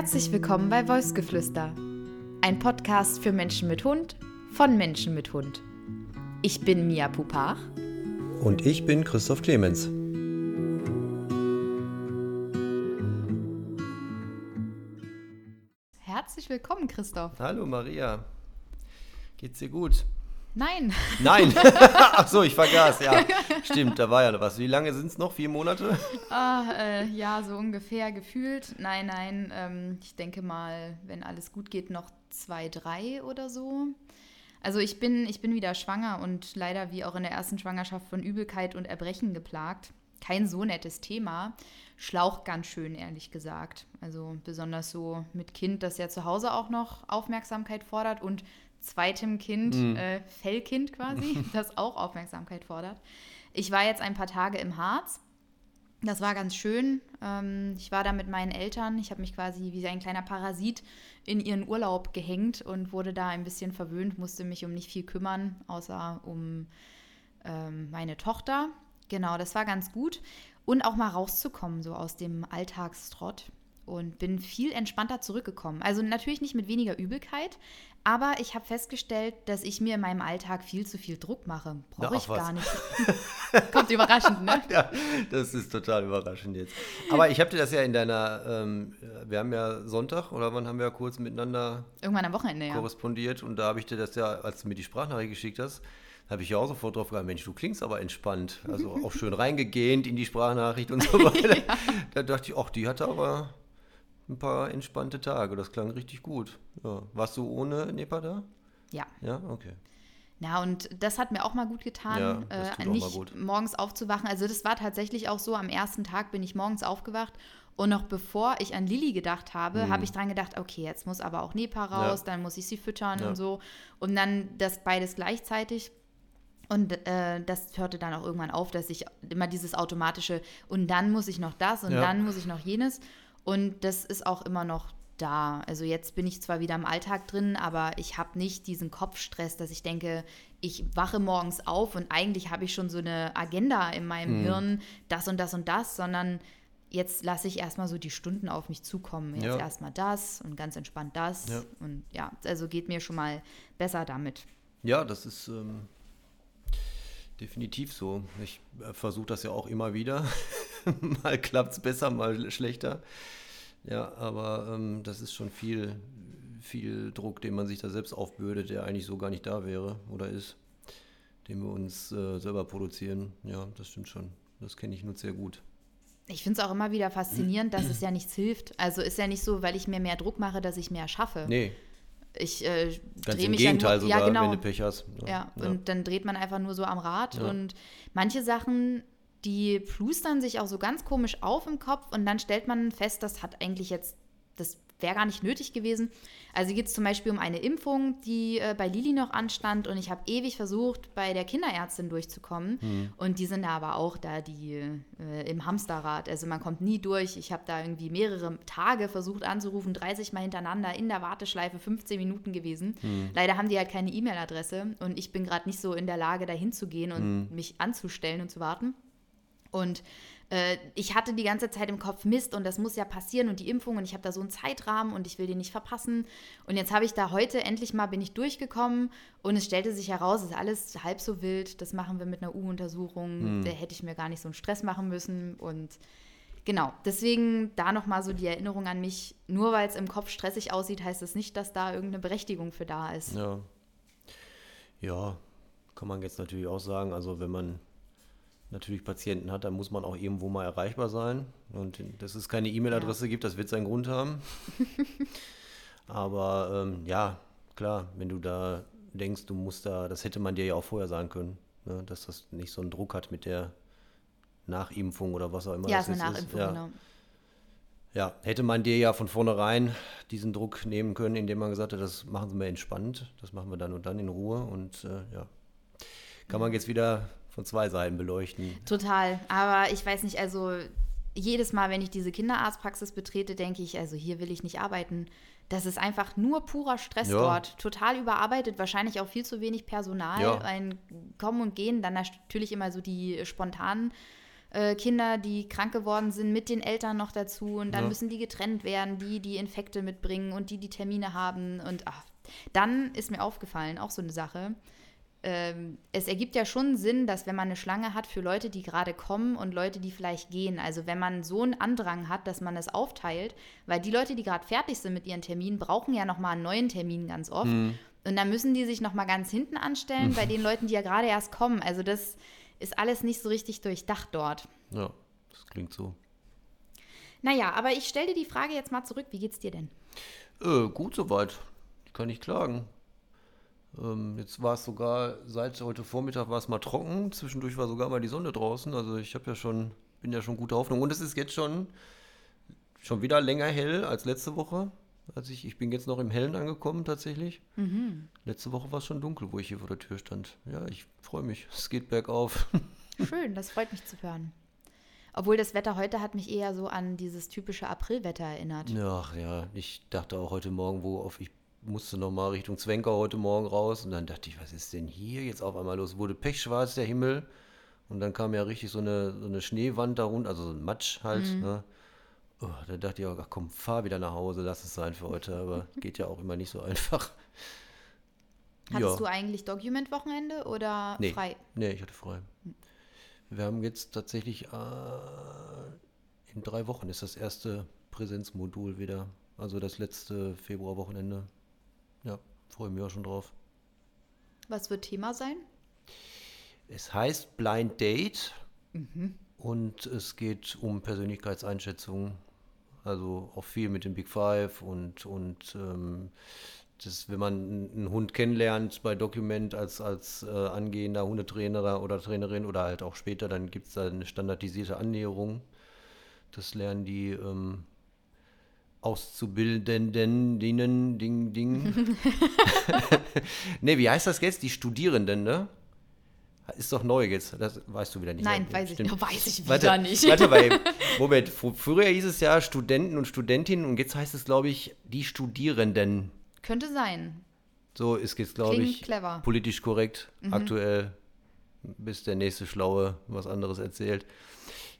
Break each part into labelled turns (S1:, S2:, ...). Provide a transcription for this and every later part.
S1: Herzlich willkommen bei Wolfsgeflüster, ein Podcast für Menschen mit Hund von Menschen mit Hund. Ich bin Mia Pupach.
S2: Und ich bin Christoph Clemens.
S1: Herzlich willkommen, Christoph.
S2: Hallo Maria. Geht's dir gut?
S1: Nein.
S2: Nein. Ach so, ich vergaß. Ja, stimmt. Da war ja noch was. Wie lange sind es noch? Vier Monate?
S1: Ah, äh, ja, so ungefähr gefühlt. Nein, nein. Ähm, ich denke mal, wenn alles gut geht, noch zwei, drei oder so. Also ich bin, ich bin wieder schwanger und leider wie auch in der ersten Schwangerschaft von Übelkeit und Erbrechen geplagt. Kein so nettes Thema. Schlaucht ganz schön, ehrlich gesagt. Also besonders so mit Kind, das ja zu Hause auch noch Aufmerksamkeit fordert und zweitem Kind, mhm. äh, Fellkind quasi, das auch Aufmerksamkeit fordert. Ich war jetzt ein paar Tage im Harz. Das war ganz schön. Ähm, ich war da mit meinen Eltern. Ich habe mich quasi wie ein kleiner Parasit in ihren Urlaub gehängt und wurde da ein bisschen verwöhnt, musste mich um nicht viel kümmern, außer um ähm, meine Tochter. Genau, das war ganz gut. Und auch mal rauszukommen, so aus dem Alltagstrott und bin viel entspannter zurückgekommen. Also natürlich nicht mit weniger Übelkeit, aber ich habe festgestellt, dass ich mir in meinem Alltag viel zu viel Druck mache. Brauche ich gar nicht. Kommt überraschend, ne?
S2: Ja, das ist total überraschend jetzt. Aber ich habe dir das ja in deiner, ähm, wir haben ja Sonntag oder wann haben wir ja kurz miteinander
S1: Irgendwann am Wochenende,
S2: korrespondiert und da habe ich dir das ja, als du mir die Sprachnachricht geschickt hast, habe ich ja auch sofort drauf gegangen, Mensch, du klingst aber entspannt. Also auch schön reingegähnt in die Sprachnachricht und so weiter. ja. Da dachte ich, ach, die hatte aber ein paar entspannte Tage. Das klang richtig gut. Ja. Warst du ohne Nepa da?
S1: Ja.
S2: Ja, okay.
S1: Ja, und das hat mir auch mal gut getan, ja, äh, nicht gut. morgens aufzuwachen. Also das war tatsächlich auch so, am ersten Tag bin ich morgens aufgewacht und noch bevor ich an Lilly gedacht habe, mhm. habe ich dran gedacht, okay, jetzt muss aber auch Nepa raus, ja. dann muss ich sie füttern ja. und so. Und dann das beides gleichzeitig. Und äh, das hörte dann auch irgendwann auf, dass ich immer dieses automatische, und dann muss ich noch das und dann muss ich noch jenes. Und das ist auch immer noch da. Also jetzt bin ich zwar wieder im Alltag drin, aber ich habe nicht diesen Kopfstress, dass ich denke, ich wache morgens auf und eigentlich habe ich schon so eine Agenda in meinem mhm. Hirn, das und das und das, sondern jetzt lasse ich erstmal so die Stunden auf mich zukommen. Jetzt ja. erstmal das und ganz entspannt das. Ja. Und ja, also geht mir schon mal besser damit.
S2: Ja, das ist ähm, definitiv so. Ich äh, versuche das ja auch immer wieder. mal klappt es besser, mal schlechter. Ja, aber ähm, das ist schon viel, viel Druck, den man sich da selbst aufbürdet, der eigentlich so gar nicht da wäre oder ist, den wir uns äh, selber produzieren. Ja, das stimmt schon. Das kenne ich nur sehr gut.
S1: Ich finde es auch immer wieder faszinierend, dass es ja nichts hilft. Also ist ja nicht so, weil ich mir mehr Druck mache, dass ich mehr schaffe.
S2: Nee.
S1: Ich äh,
S2: Ganz im mich Gegenteil ja nur, sogar, ja, genau. wenn du Pech hast.
S1: Ja, ja, ja, und dann dreht man einfach nur so am Rad. Und manche Sachen die plustern sich auch so ganz komisch auf im Kopf und dann stellt man fest, das hat eigentlich jetzt, das wäre gar nicht nötig gewesen. Also geht es zum Beispiel um eine Impfung, die äh, bei Lili noch anstand und ich habe ewig versucht, bei der Kinderärztin durchzukommen mhm. und die sind aber auch da die äh, im Hamsterrad. Also man kommt nie durch. Ich habe da irgendwie mehrere Tage versucht anzurufen, 30 Mal hintereinander in der Warteschleife, 15 Minuten gewesen. Mhm. Leider haben die halt keine E-Mail-Adresse und ich bin gerade nicht so in der Lage, da hinzugehen und mhm. mich anzustellen und zu warten. Und äh, ich hatte die ganze Zeit im Kopf Mist und das muss ja passieren und die Impfung und ich habe da so einen Zeitrahmen und ich will den nicht verpassen. Und jetzt habe ich da heute endlich mal bin ich durchgekommen und es stellte sich heraus, es ist alles halb so wild. Das machen wir mit einer U-Untersuchung. Hm. Da hätte ich mir gar nicht so einen Stress machen müssen und Genau, deswegen da nochmal so die Erinnerung an mich, nur weil es im Kopf stressig aussieht, heißt das nicht, dass da irgendeine Berechtigung für da ist.
S2: Ja. Ja, kann man jetzt natürlich auch sagen, also wenn man natürlich Patienten hat, dann muss man auch irgendwo mal erreichbar sein. Und dass es keine E-Mail-Adresse ja. gibt, das wird seinen Grund haben. Aber ähm, ja, klar, wenn du da denkst, du musst da, das hätte man dir ja auch vorher sagen können, ne, dass das nicht so einen Druck hat mit der Nachimpfung oder was auch immer.
S1: Ja, das ist eine Nachimpfung, ja. genau.
S2: Ja, hätte man dir ja von vornherein diesen Druck nehmen können, indem man gesagt hat, das machen wir entspannt, das machen wir dann und dann in Ruhe und äh, ja. Kann man jetzt wieder von zwei Seiten beleuchten.
S1: Total. Aber ich weiß nicht, also jedes Mal, wenn ich diese Kinderarztpraxis betrete, denke ich, also hier will ich nicht arbeiten. Das ist einfach nur purer Stress ja. dort. Total überarbeitet, wahrscheinlich auch viel zu wenig Personal. Ja. Ein Kommen und Gehen, dann natürlich immer so die spontanen äh, Kinder, die krank geworden sind, mit den Eltern noch dazu. Und dann
S2: Ja.
S1: müssen die getrennt werden, die die Infekte mitbringen und die die Termine haben. Und ach, dann ist mir aufgefallen, auch so eine Sache. Ähm, es ergibt ja schon Sinn, dass wenn man eine Schlange hat für Leute, die gerade kommen und Leute, die vielleicht gehen, also wenn man so einen Andrang hat, dass man es aufteilt, weil die Leute, die gerade fertig sind mit ihren Terminen, brauchen ja nochmal einen neuen Termin ganz oft. Und dann müssen die sich nochmal ganz hinten anstellen bei den Leuten, die ja gerade erst kommen. Also das ist alles nicht so richtig durchdacht dort.
S2: Ja, das klingt so.
S1: Naja, aber ich stelle dir die Frage jetzt mal zurück. Wie geht's dir denn?
S2: Äh, gut soweit. Ich kann nicht klagen. Ähm, jetzt war es sogar, seit heute Vormittag war es mal trocken. Zwischendurch war sogar mal die Sonne draußen. Also ich habe ja schon, bin ja schon guter Hoffnung. Und es ist jetzt schon, schon wieder länger hell als letzte Woche. Als ich, ich bin jetzt noch im Hellen angekommen tatsächlich. Letzte Woche war es schon dunkel, wo ich hier vor der Tür stand. Ja, ich freue mich. Es geht bergauf.
S1: Schön, das freut mich zu hören. Obwohl das Wetter heute hat mich eher so an dieses typische Aprilwetter erinnert.
S2: Ach ja, ich dachte auch heute Morgen, wo auf ich musste noch mal Richtung Zwenker heute Morgen raus und dann dachte ich, was ist denn hier jetzt auf einmal los? Wurde pechschwarz der Himmel und dann kam ja richtig so eine, so eine Schneewand darunter, also so ein Matsch halt. Ne? Oh, da dachte ich auch, ach komm, fahr wieder nach Hause, lass es sein für heute, aber geht ja auch immer nicht so einfach.
S1: Hattest du eigentlich Document-Wochenende oder
S2: Nee.
S1: frei?
S2: Nee, ich hatte frei. Wir haben jetzt tatsächlich äh, in drei Wochen ist das erste Präsenzmodul wieder. Also das letzte Februarwochenende. Freue mich auch schon drauf.
S1: Was wird Thema sein?
S2: Es heißt Blind Date und es geht um Persönlichkeitseinschätzung. Also auch viel mit dem Big Five und, und ähm, das, wenn man einen Hund kennenlernt bei Document als, als äh, angehender Hundetrainer oder Trainerin oder halt auch später, dann gibt es da eine standardisierte Annäherung. Das lernen die ähm, Auszubildenden, Ding, Ding, Ding. ne, wie heißt das jetzt? Die Studierenden, ne? Ist doch neu jetzt. Das weißt du wieder nicht.
S1: Nein,
S2: Ja,
S1: weiß ich nicht. Weiß ich
S2: Warte,
S1: wieder nicht.
S2: Warte mal, Moment. Fr- Früher hieß es ja Studenten und Studentinnen und jetzt heißt es, glaube ich, die Studierenden.
S1: Könnte sein.
S2: So ist jetzt, glaube ich,
S1: clever. Mhm.
S2: politisch korrekt, aktuell, bis der nächste Schlaue was anderes erzählt.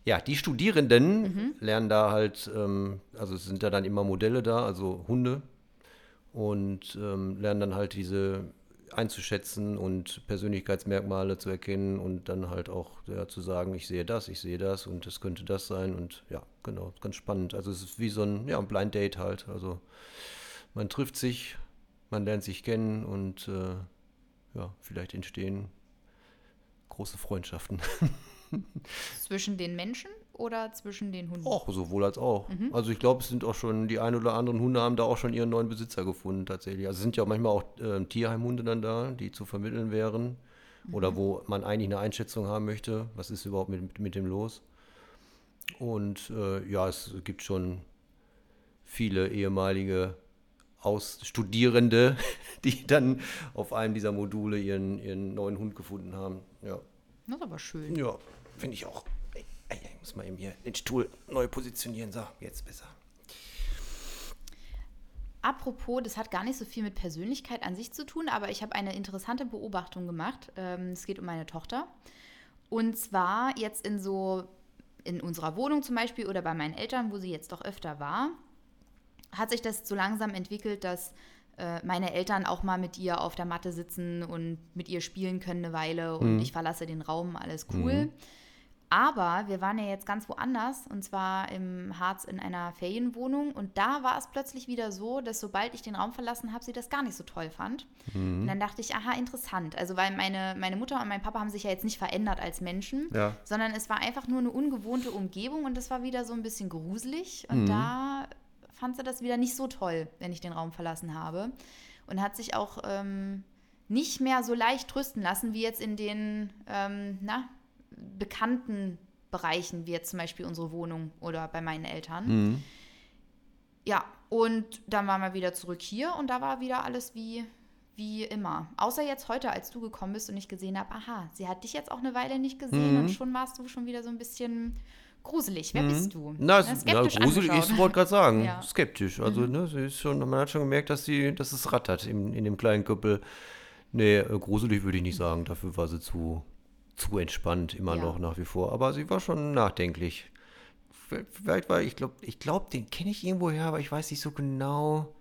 S2: Ja, die Studierenden
S1: Mhm.
S2: lernen da halt, ähm, also es sind ja dann immer Modelle da, also Hunde, und ähm, lernen dann halt diese einzuschätzen und Persönlichkeitsmerkmale zu erkennen und dann halt auch ja, zu sagen, ich sehe das, ich sehe das und es könnte das sein und ja, genau, ganz spannend. Also es ist wie so ein, ja, ein Blind Date halt, also man trifft sich, man lernt sich kennen und äh, ja, vielleicht entstehen große Freundschaften.
S1: Zwischen den Menschen oder zwischen den Hunden?
S2: Auch sowohl als auch. Also ich glaube, es sind auch schon, die ein oder anderen Hunde haben da auch schon ihren neuen Besitzer gefunden tatsächlich. Also es sind ja auch manchmal auch äh, Tierheimhunde dann da, die zu vermitteln wären. Oder wo man eigentlich eine Einschätzung haben möchte, was ist überhaupt mit, mit, mit dem los. Und äh, ja, es gibt schon viele ehemalige Ausstudierende, die dann auf einem dieser Module ihren, ihren neuen Hund gefunden haben. Ja,
S1: Das ist aber schön.
S2: ja finde ich auch. Ich muss mal eben hier den Stuhl neu positionieren. So, jetzt besser.
S1: Apropos, das hat gar nicht so viel mit Persönlichkeit an sich zu tun, aber ich habe eine interessante Beobachtung gemacht. Ähm, es geht um meine Tochter. Und zwar jetzt in so, in unserer Wohnung zum Beispiel oder bei meinen Eltern, wo sie jetzt doch öfter war, hat sich das so langsam entwickelt, dass äh, meine Eltern auch mal mit ihr auf der Matte sitzen und mit ihr spielen können eine Weile und ich verlasse den Raum, alles cool. Aber wir waren ja jetzt ganz woanders und zwar im Harz in einer Ferienwohnung und da war es plötzlich wieder so, dass sobald ich den Raum verlassen habe, sie das gar nicht so toll fand. Und dann dachte ich, aha, interessant. Also weil meine, meine Mutter und mein Papa haben sich ja jetzt nicht verändert als Menschen,
S2: Ja.
S1: sondern es war einfach nur eine ungewohnte Umgebung und es war wieder so ein bisschen gruselig und da fand sie das wieder nicht so toll, wenn ich den Raum verlassen habe und hat sich auch ähm, nicht mehr so leicht trösten lassen wie jetzt in den, ähm, na, bekannten Bereichen, wie jetzt zum Beispiel unsere Wohnung oder bei meinen Eltern. Ja, und dann waren wir wieder zurück hier und da war wieder alles wie, wie immer. Außer jetzt heute, als du gekommen bist und ich gesehen habe, aha, sie hat dich jetzt auch eine Weile nicht gesehen und schon warst du schon wieder so ein bisschen gruselig. Wer bist du?
S2: Na,
S1: Na,
S2: es, na gruselig, ich wollte gerade sagen,
S1: Ja.
S2: skeptisch. Also, ne, sie ist schon, man hat schon gemerkt, dass sie, dass es rattert in, in dem kleinen Köppel. Nee, äh, gruselig würde ich nicht sagen, dafür war sie zu, zu entspannt immer
S1: Ja.
S2: noch nach wie vor. Aber sie war schon nachdenklich. Vielleicht war, ich glaube, ich glaube, den kenne ich irgendwo her, aber ich weiß nicht so genau.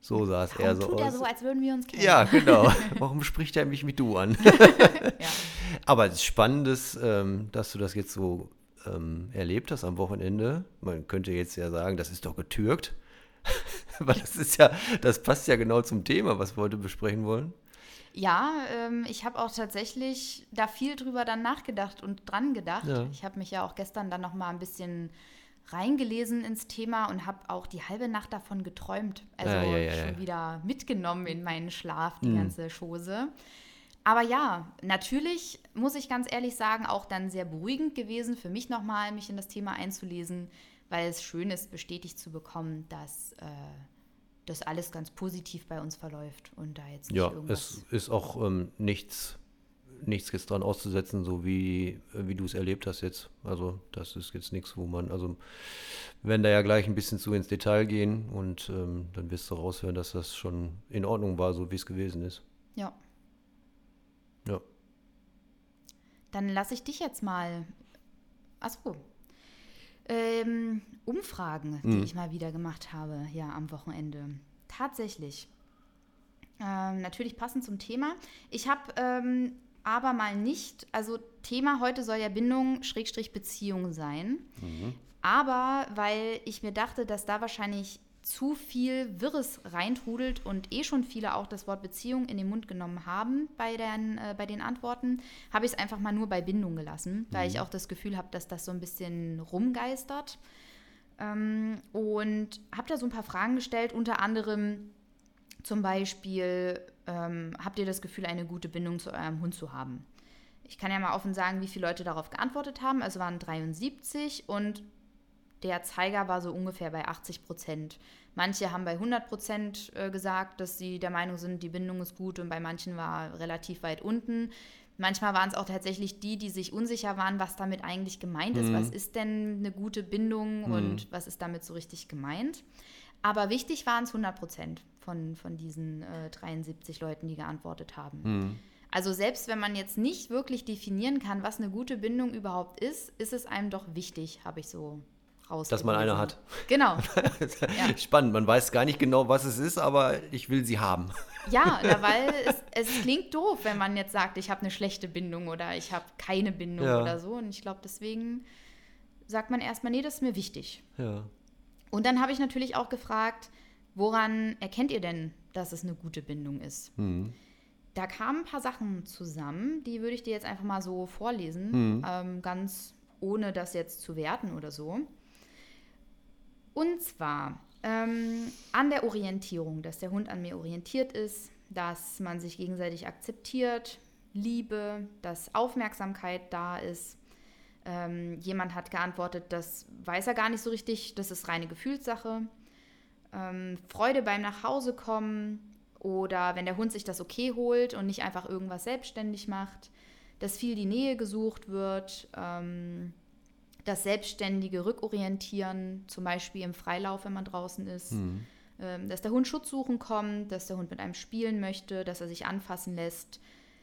S2: So sah es eher so
S1: tut er
S2: aus.
S1: so, als würden wir uns kennen?
S2: Ja, genau. Warum spricht er mich mit du an?
S1: ja.
S2: Aber es ist spannendes, ähm, dass du das jetzt so ähm, erlebt hast am Wochenende. Man könnte jetzt ja sagen, das ist doch getürkt. Aber das ist ja, das passt ja genau zum Thema, was wir heute besprechen wollen.
S1: Ja, ähm, ich habe auch tatsächlich da viel drüber dann nachgedacht und dran gedacht.
S2: Ja.
S1: Ich habe mich ja auch gestern dann noch mal ein bisschen reingelesen ins Thema und habe auch die halbe Nacht davon geträumt. Also
S2: Ja, ja,
S1: schon wieder mitgenommen in meinen Schlaf, die
S2: Mhm.
S1: ganze Chose. Aber ja, natürlich muss ich ganz ehrlich sagen, auch dann sehr beruhigend gewesen für mich nochmal, mich in das Thema einzulesen, weil es schön ist, bestätigt zu bekommen, dass äh, das alles ganz positiv bei uns verläuft und da jetzt nicht
S2: Ja,
S1: irgendwas
S2: es ist auch ähm, nichts, nichts jetzt dran auszusetzen, so wie, wie du es erlebt hast jetzt. Also das ist jetzt nichts, wo man, also wir werden da ja gleich ein bisschen zu ins Detail gehen und ähm, dann wirst du raushören, dass das schon in Ordnung war, so wie es gewesen ist.
S1: Ja.
S2: Ja.
S1: Dann lasse ich dich jetzt mal. Achso. Ähm, Umfragen, die
S2: Mhm.
S1: ich mal wieder gemacht habe, ja, am Wochenende. Tatsächlich. Ähm, natürlich passend zum Thema. Ich habe ähm, aber mal nicht, also Thema heute soll ja Bindung, Schrägstrich Beziehung sein. Aber weil ich mir dachte, dass da wahrscheinlich zu viel Wirres reintrudelt und eh schon viele auch das Wort Beziehung in den Mund genommen haben bei den, äh, bei den Antworten, habe ich es einfach mal nur bei Bindung gelassen, weil ich auch das Gefühl habe, dass das so ein bisschen rumgeistert. Ähm, und habe da so ein paar Fragen gestellt, unter anderem zum Beispiel, ähm, habt ihr das Gefühl, eine gute Bindung zu eurem Hund zu haben? Ich kann ja mal offen sagen, wie viele Leute darauf geantwortet haben. Es waren 73 und der Zeiger war so ungefähr bei 80 Prozent. Manche haben bei 100 Prozent äh, gesagt, dass sie der Meinung sind, die Bindung ist gut und bei manchen war relativ weit unten. Manchmal waren es auch tatsächlich die, die sich unsicher waren, was damit eigentlich gemeint ist. Was ist denn eine gute Bindung und was ist damit so richtig gemeint? Aber wichtig waren es 100 Prozent von, von diesen äh, 73 Leuten, die geantwortet haben.
S2: Mhm.
S1: Also selbst wenn man jetzt nicht wirklich definieren kann, was eine gute Bindung überhaupt ist, ist es einem doch wichtig, habe ich so rausgelesen.
S2: Dass man eine hat.
S1: Genau.
S2: Spannend, man weiß gar nicht genau, was es ist, aber ich will sie haben.
S1: Ja, na, weil es, es klingt doof, wenn man jetzt sagt, ich habe eine schlechte Bindung oder ich habe keine Bindung
S2: Ja.
S1: oder so. Und ich glaube, deswegen sagt man erstmal, nee, das ist mir wichtig.
S2: Ja.
S1: Und dann habe ich natürlich auch gefragt, woran erkennt ihr denn, dass es eine gute Bindung ist?
S2: Mhm.
S1: Da kamen ein paar Sachen zusammen, die würde ich dir jetzt einfach mal so vorlesen,
S2: Mhm.
S1: ähm, ganz ohne das jetzt zu werten oder so. Und zwar ähm, an der Orientierung, dass der Hund an mir orientiert ist, dass man sich gegenseitig akzeptiert, Liebe, dass Aufmerksamkeit da ist. Ähm, jemand hat geantwortet, das weiß er gar nicht so richtig, das ist reine Gefühlssache. Ähm, Freude beim Nachhausekommen oder wenn der Hund sich das okay holt und nicht einfach irgendwas selbstständig macht, dass viel die Nähe gesucht wird, ähm, das selbstständige Rückorientieren, zum Beispiel im Freilauf, wenn man draußen ist,
S2: Mhm.
S1: ähm, dass der Hund Schutz suchen kommt, dass der Hund mit einem spielen möchte, dass er sich anfassen lässt.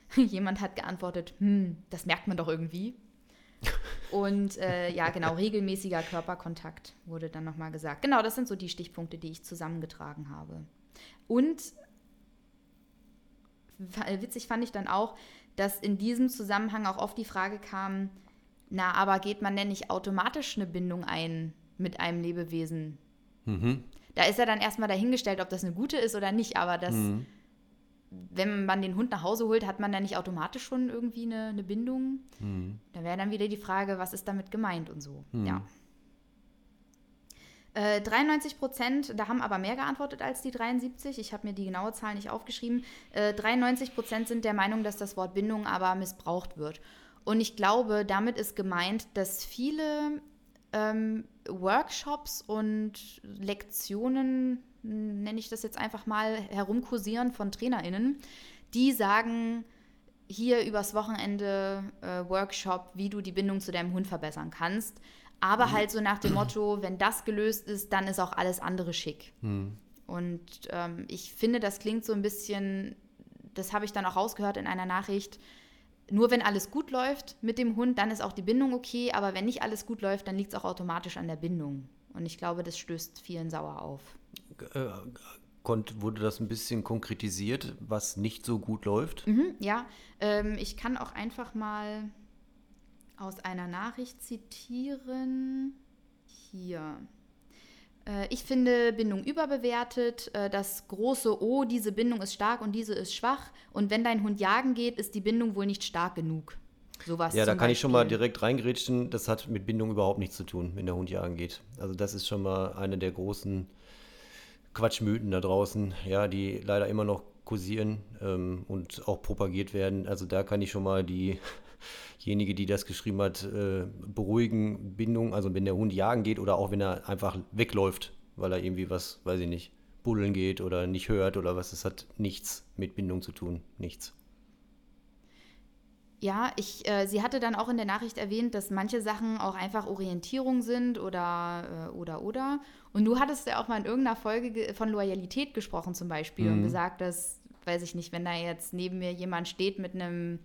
S1: Jemand hat geantwortet, hm, das merkt man doch irgendwie. Und äh, ja, genau, regelmäßiger Körperkontakt wurde dann nochmal gesagt. Genau, das sind so die Stichpunkte, die ich zusammengetragen habe. Und witzig fand ich dann auch, dass in diesem Zusammenhang auch oft die Frage kam, na, aber geht man denn nicht automatisch eine Bindung ein mit einem Lebewesen?
S2: Mhm.
S1: Da ist ja dann erstmal dahingestellt, ob das eine gute ist oder nicht, aber das,
S2: Mhm.
S1: wenn man den Hund nach Hause holt, hat man dann nicht automatisch schon irgendwie eine, eine Bindung?
S2: Mhm.
S1: Da wäre dann wieder die Frage, was ist damit gemeint und so.
S2: Mhm.
S1: Ja. Äh, 93 Prozent, da haben aber mehr geantwortet als die 73. Ich habe mir die genaue Zahl nicht aufgeschrieben. Äh, 93 Prozent sind der Meinung, dass das Wort Bindung aber missbraucht wird. Und ich glaube, damit ist gemeint, dass viele ähm, Workshops und Lektionen, nenne ich das jetzt einfach mal, herumkursieren von TrainerInnen, die sagen, hier übers Wochenende äh, Workshop, wie du die Bindung zu deinem Hund verbessern kannst. Aber halt so nach dem Motto, wenn das gelöst ist, dann ist auch alles andere schick.
S2: Mhm.
S1: Und ähm, ich finde, das klingt so ein bisschen, das habe ich dann auch rausgehört in einer Nachricht, nur wenn alles gut läuft mit dem Hund, dann ist auch die Bindung okay. Aber wenn nicht alles gut läuft, dann liegt es auch automatisch an der Bindung. Und ich glaube, das stößt vielen sauer auf.
S2: Äh, Konnt, wurde das ein bisschen konkretisiert, was nicht so gut läuft?
S1: Mhm, ja, ähm, ich kann auch einfach mal aus einer Nachricht zitieren. Hier. Äh, ich finde Bindung überbewertet. Äh, das große O, diese Bindung ist stark und diese ist schwach. Und wenn dein Hund jagen geht, ist die Bindung wohl nicht stark genug.
S2: Sowas ja, da kann Beispiel. ich schon mal direkt reingrätschen. Das hat mit Bindung überhaupt nichts zu tun, wenn der Hund jagen geht. Also das ist schon mal eine der großen Quatschmythen da draußen, ja, die leider immer noch kursieren ähm, und auch propagiert werden. Also da kann ich schon mal diejenige, die das geschrieben hat, äh, beruhigen Bindung. Also wenn der Hund jagen geht oder auch wenn er einfach wegläuft, weil er irgendwie was, weiß ich nicht, buddeln geht oder nicht hört oder was, das hat nichts mit Bindung zu tun. Nichts.
S1: Ja, ich, äh, sie hatte dann auch in der Nachricht erwähnt, dass manche Sachen auch einfach Orientierung sind oder äh, oder oder. Und du hattest ja auch mal in irgendeiner Folge von Loyalität gesprochen zum Beispiel mhm. und gesagt, dass, weiß ich nicht, wenn da jetzt neben mir jemand steht mit einem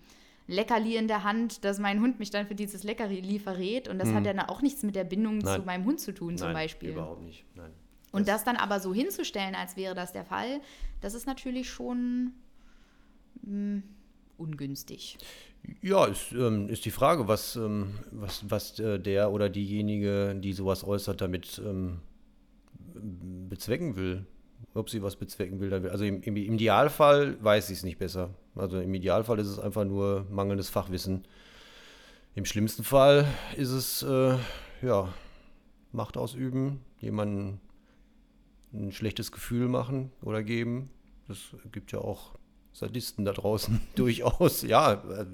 S1: Leckerli in der Hand, dass mein Hund mich dann für dieses Leckerli verrät. Und das mhm. hat ja dann auch nichts mit der Bindung Nein. zu meinem Hund zu tun, zum
S2: Nein,
S1: Beispiel.
S2: Überhaupt nicht. Nein.
S1: Und das, das dann aber so hinzustellen, als wäre das der Fall, das ist natürlich schon mh, hm, ungünstig.
S2: Ja, ist, ähm, ist die Frage, was, ähm, was, was äh, der oder diejenige, die sowas äußert, damit ähm, bezwecken will. Ob sie was bezwecken will. Also im, im Idealfall weiß ich es nicht besser. Also im Idealfall ist es einfach nur mangelndes Fachwissen. Im schlimmsten Fall ist es, äh, ja, Macht ausüben, jemandem ein schlechtes Gefühl machen oder geben. Das gibt ja auch Sadisten da draußen durchaus. Ja, äh,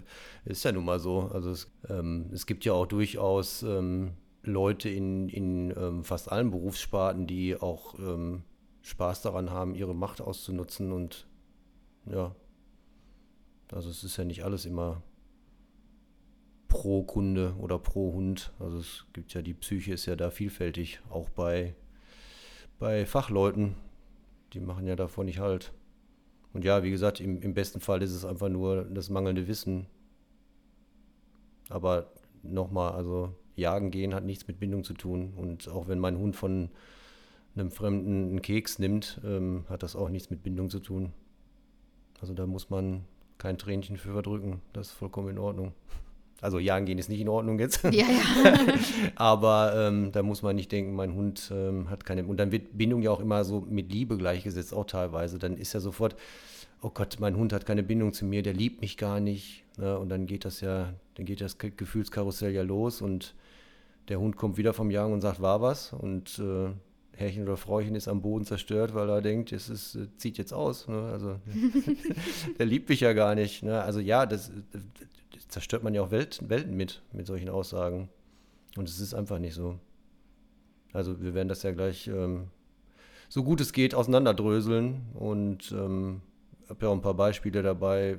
S2: ist ja nun mal so. Also es, ähm, es gibt ja auch durchaus ähm, Leute in, in ähm, fast allen Berufssparten, die auch ähm, Spaß daran haben, ihre Macht auszunutzen. Und ja, also es ist ja nicht alles immer pro Kunde oder pro Hund. Also es gibt ja, die Psyche ist ja da vielfältig, auch bei, bei Fachleuten. Die machen ja davon nicht halt. Und ja, wie gesagt, im, im besten Fall ist es einfach nur das mangelnde Wissen. Aber nochmal, also jagen gehen hat nichts mit Bindung zu tun. Und auch wenn mein Hund von einem Fremden einen Keks nimmt, ähm, hat das auch nichts mit Bindung zu tun. Also da muss man kein Tränchen für verdrücken. Das ist vollkommen in Ordnung. Also jagen gehen ist nicht in Ordnung jetzt. Ja, ja. Aber ähm, da muss man nicht denken, mein Hund ähm, hat keine. Und dann wird Bindung ja auch immer so mit Liebe gleichgesetzt, auch teilweise. Dann ist ja sofort, oh Gott, mein Hund hat keine Bindung zu mir, der liebt mich gar nicht. Ne? Und dann geht das ja, dann geht das Gefühlskarussell ja los und der Hund kommt wieder vom Jagen und sagt, war was. Und äh, Herrchen oder Frauchen ist am Boden zerstört, weil er denkt, es ist, äh, zieht jetzt aus. Ne? Also der liebt mich ja gar nicht. Ne? Also ja, das, das, zerstört man ja auch Welt, Welten mit, mit solchen Aussagen. Und es ist einfach nicht so. Also wir werden das ja gleich ähm, so gut es geht auseinanderdröseln und ähm, habe ja auch ein paar Beispiele dabei,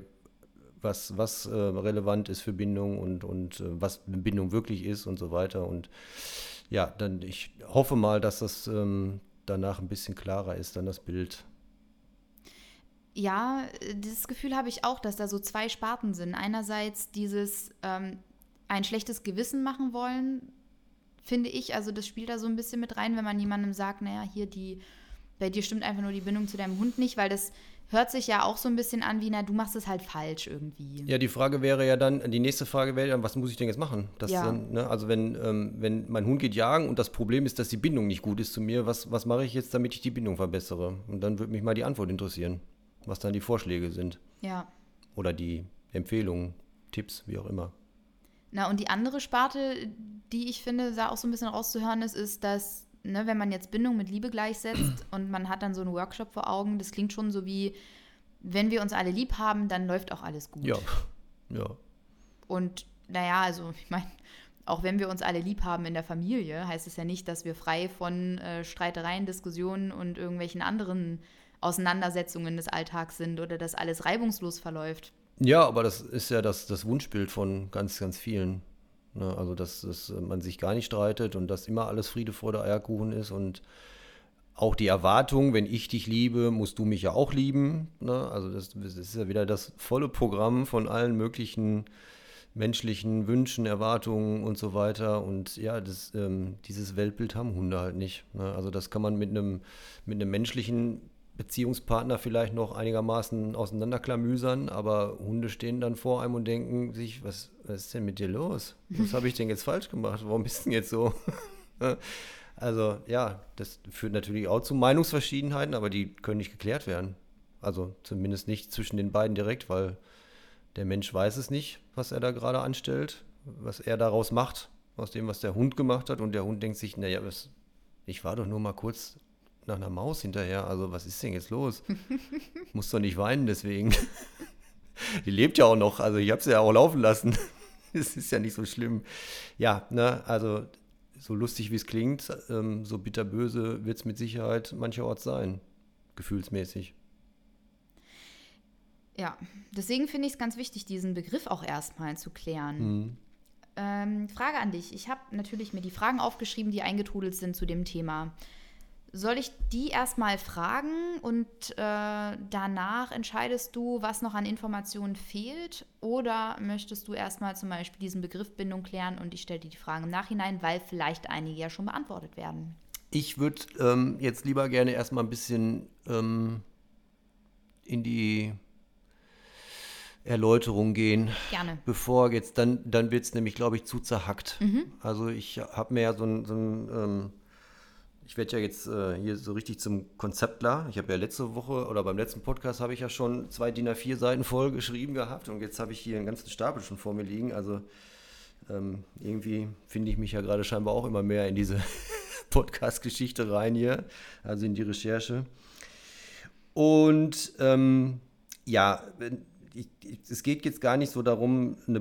S2: was, was äh, relevant ist für Bindung und, und äh, was Bindung wirklich ist und so weiter. Und ja, dann ich hoffe mal, dass das ähm, danach ein bisschen klarer ist, dann das Bild.
S1: Ja, dieses Gefühl habe ich auch, dass da so zwei Sparten sind. Einerseits dieses ähm, ein schlechtes Gewissen machen wollen, finde ich. Also das spielt da so ein bisschen mit rein, wenn man jemandem sagt, naja, hier die, bei dir stimmt einfach nur die Bindung zu deinem Hund nicht, weil das hört sich ja auch so ein bisschen an wie, na, du machst es halt falsch irgendwie.
S2: Ja, die Frage wäre ja dann, die nächste Frage wäre dann, was muss ich denn jetzt machen? Das ja. Dann, ne, also wenn, ähm, wenn mein Hund geht jagen und das Problem ist, dass die Bindung nicht gut ist zu mir, was, was mache ich jetzt, damit ich die Bindung verbessere? Und dann würde mich mal die Antwort interessieren, was dann die Vorschläge sind.
S1: Ja.
S2: Oder die Empfehlungen, Tipps, wie auch immer.
S1: Na, und die andere Sparte, die ich finde, da auch so ein bisschen rauszuhören ist, ist, dass ne, wenn man jetzt Bindung mit Liebe gleichsetzt und man hat dann so einen Workshop vor Augen, das klingt schon so wie, wenn wir uns alle lieb haben, dann läuft auch alles gut.
S2: Ja, ja.
S1: Und naja, also ich meine, auch wenn wir uns alle lieb haben in der Familie, heißt es ja nicht, dass wir frei von äh, Streitereien, Diskussionen und irgendwelchen anderen Auseinandersetzungen des Alltags sind oder dass alles reibungslos verläuft.
S2: Ja, aber das ist ja das, das Wunschbild von ganz, ganz vielen. Ne? Also, dass, dass man sich gar nicht streitet und dass immer alles Friede vor der Eierkuchen ist und auch die Erwartung, wenn ich dich liebe, musst du mich ja auch lieben. Ne? Also das, das, ist ja wieder das volle Programm von allen möglichen menschlichen Wünschen, Erwartungen und so weiter. Und ja, das, ähm, dieses Weltbild haben Hunde halt nicht. Ne? Also das kann man mit einem, mit einem menschlichen Beziehungspartner vielleicht noch einigermaßen auseinanderklamüsern, aber Hunde stehen dann vor einem und denken sich, was, was ist denn mit dir los? Was habe ich denn jetzt falsch gemacht? Warum bist du denn jetzt so? also ja, das führt natürlich auch zu Meinungsverschiedenheiten, aber die können nicht geklärt werden. Also zumindest nicht zwischen den beiden direkt, weil der Mensch weiß es nicht, was er da gerade anstellt, was er daraus macht, aus dem, was der Hund gemacht hat. Und der Hund denkt sich, naja, ich war doch nur mal kurz nach einer Maus hinterher. Also was ist denn jetzt los? Muss doch nicht weinen deswegen. Die lebt ja auch noch. Also ich habe sie ja auch laufen lassen. Es ist ja nicht so schlimm. Ja, ne, also so lustig wie es klingt, ähm, so bitterböse wird es mit Sicherheit mancherorts sein, gefühlsmäßig.
S1: Ja, deswegen finde ich es ganz wichtig, diesen Begriff auch erstmal zu klären. Mhm. Ähm, Frage an dich. Ich habe natürlich mir die Fragen aufgeschrieben, die eingetrudelt sind zu dem Thema. Soll ich die erstmal fragen und äh, danach entscheidest du, was noch an Informationen fehlt? Oder möchtest du erstmal zum Beispiel diesen Begriff Bindung klären und ich stelle dir die Fragen im Nachhinein, weil vielleicht einige ja schon beantwortet werden?
S2: Ich würde ähm, jetzt lieber gerne erstmal ein bisschen ähm, in die Erläuterung gehen.
S1: Gerne.
S2: Bevor jetzt, dann, dann wird es nämlich, glaube ich, zu zerhackt. Mhm. Also ich habe mir ja so ein, so ein ähm, ich werde ja jetzt äh, hier so richtig zum Konzeptler. Ich habe ja letzte Woche oder beim letzten Podcast habe ich ja schon zwei DIN A4 Seiten voll geschrieben gehabt und jetzt habe ich hier einen ganzen Stapel schon vor mir liegen. Also ähm, irgendwie finde ich mich ja gerade scheinbar auch immer mehr in diese Podcast-Geschichte rein hier, also in die Recherche. Und ähm, ja, ich, es geht jetzt gar nicht so darum, eine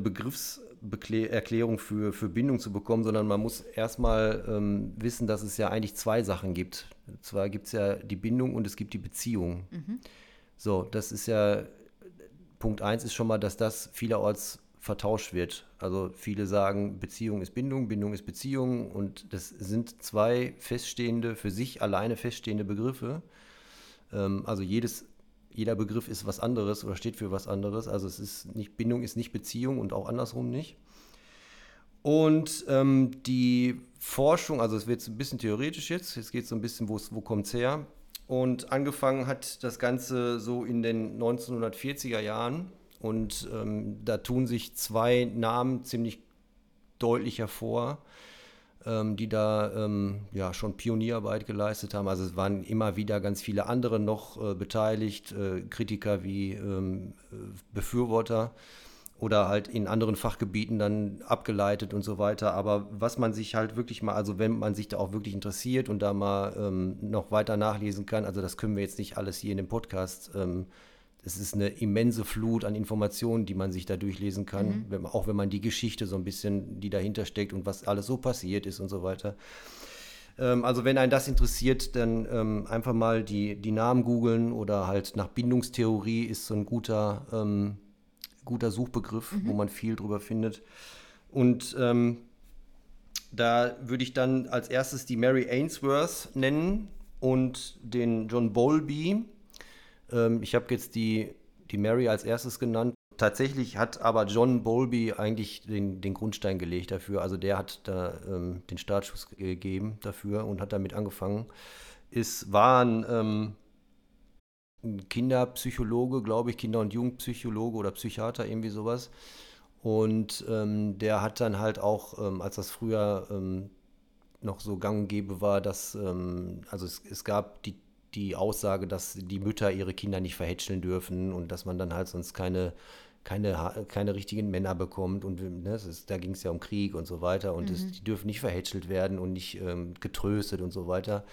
S2: Begriffserklärung für, für Bindung zu bekommen, sondern man muss erstmal ähm, wissen, dass es ja eigentlich zwei Sachen gibt. Und zwar gibt es ja die Bindung und es gibt die Beziehung. Mhm. So, das ist ja, Punkt eins ist schon mal, dass das vielerorts vertauscht wird. Also viele sagen, Beziehung ist Bindung, Bindung ist Beziehung und das sind zwei feststehende, für sich alleine feststehende Begriffe. Ähm, also jedes jeder Begriff ist was anderes oder steht für was anderes. Also es ist nicht, Bindung ist nicht Beziehung und auch andersrum nicht. Und ähm, die Forschung, also es wird ein bisschen theoretisch jetzt, jetzt geht es so ein bisschen, wo kommt es her? Und angefangen hat das Ganze so in den 1940er Jahren. Und ähm, da tun sich zwei Namen ziemlich deutlich hervor ähm, die da ähm, ja schon Pionierarbeit geleistet haben. Also es waren immer wieder ganz viele andere noch äh, beteiligt, äh, Kritiker wie ähm, äh, Befürworter oder halt in anderen Fachgebieten dann abgeleitet und so weiter. Aber was man sich halt wirklich mal, also wenn man sich da auch wirklich interessiert und da mal ähm, noch weiter nachlesen kann, also das können wir jetzt nicht alles hier in dem Podcast ähm, es ist eine immense Flut an Informationen, die man sich da durchlesen kann, mhm. wenn, auch wenn man die Geschichte so ein bisschen, die dahinter steckt und was alles so passiert ist und so weiter. Ähm, also wenn einen das interessiert, dann ähm, einfach mal die, die Namen googeln oder halt nach Bindungstheorie ist so ein guter, ähm, guter Suchbegriff, mhm. wo man viel drüber findet. Und ähm, da würde ich dann als erstes die Mary Ainsworth nennen und den John Bowlby ähm, ich habe jetzt die, die Mary als erstes genannt. Tatsächlich hat aber John Bowlby eigentlich den, den Grundstein gelegt dafür. Also der hat da ähm, den Startschuss gegeben dafür und hat damit angefangen. Es war ein, ähm, Kinderpsychologe, glaube ich, Kinder- und Jugendpsychologe oder Psychiater, irgendwie sowas. Und ähm, der hat dann halt auch, ähm, als das früher ähm, noch so gang und gäbe war, dass, ähm, also es, es gab die die Aussage, dass die Mütter ihre Kinder nicht verhätscheln dürfen und dass man dann halt sonst keine, keine, keine richtigen Männer bekommt. Und ne, ist, da ging es ja um Krieg und so weiter. Und mhm. das, die dürfen nicht verhätschelt werden und nicht ähm, getröstet und so weiter.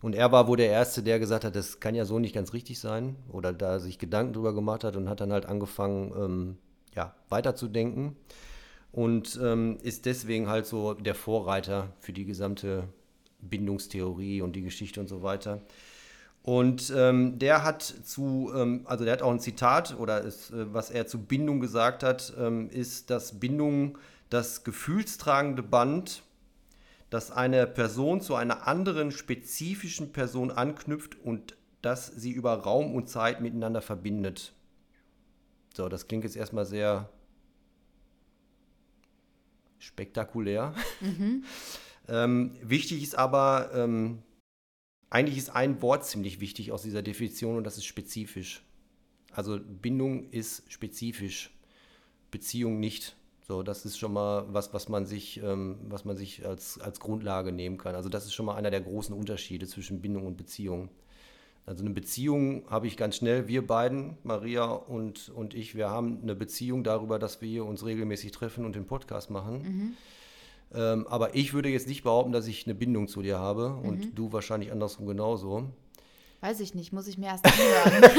S2: Und er war wohl der Erste, der gesagt hat, das kann ja so nicht ganz richtig sein. Oder da sich Gedanken drüber gemacht hat und hat dann halt angefangen, ähm, ja, weiterzudenken. Und ähm, ist deswegen halt so der Vorreiter für die gesamte Bindungstheorie und die Geschichte und so weiter. Und ähm, der hat zu, ähm, also der hat auch ein Zitat oder ist, äh, was er zu Bindung gesagt hat, ähm, ist, dass Bindung das gefühlstragende Band, dass eine Person zu einer anderen spezifischen Person anknüpft und dass sie über Raum und Zeit miteinander verbindet. So, das klingt jetzt erstmal sehr spektakulär. Mhm. ähm, wichtig ist aber, ähm, eigentlich ist ein Wort ziemlich wichtig aus dieser Definition und das ist spezifisch. Also Bindung ist spezifisch, Beziehung nicht. So, das ist schon mal was, was man sich, ähm, was man sich als, als Grundlage nehmen kann. Also das ist schon mal einer der großen Unterschiede zwischen Bindung und Beziehung. Also eine Beziehung habe ich ganz schnell, wir beiden, Maria und, und ich, wir haben eine Beziehung darüber, dass wir uns regelmäßig treffen und den Podcast machen. Mhm. Ähm, aber ich würde jetzt nicht behaupten, dass ich eine Bindung zu dir habe mhm. und du wahrscheinlich andersrum genauso.
S1: Weiß ich nicht, muss ich mir erst anhören.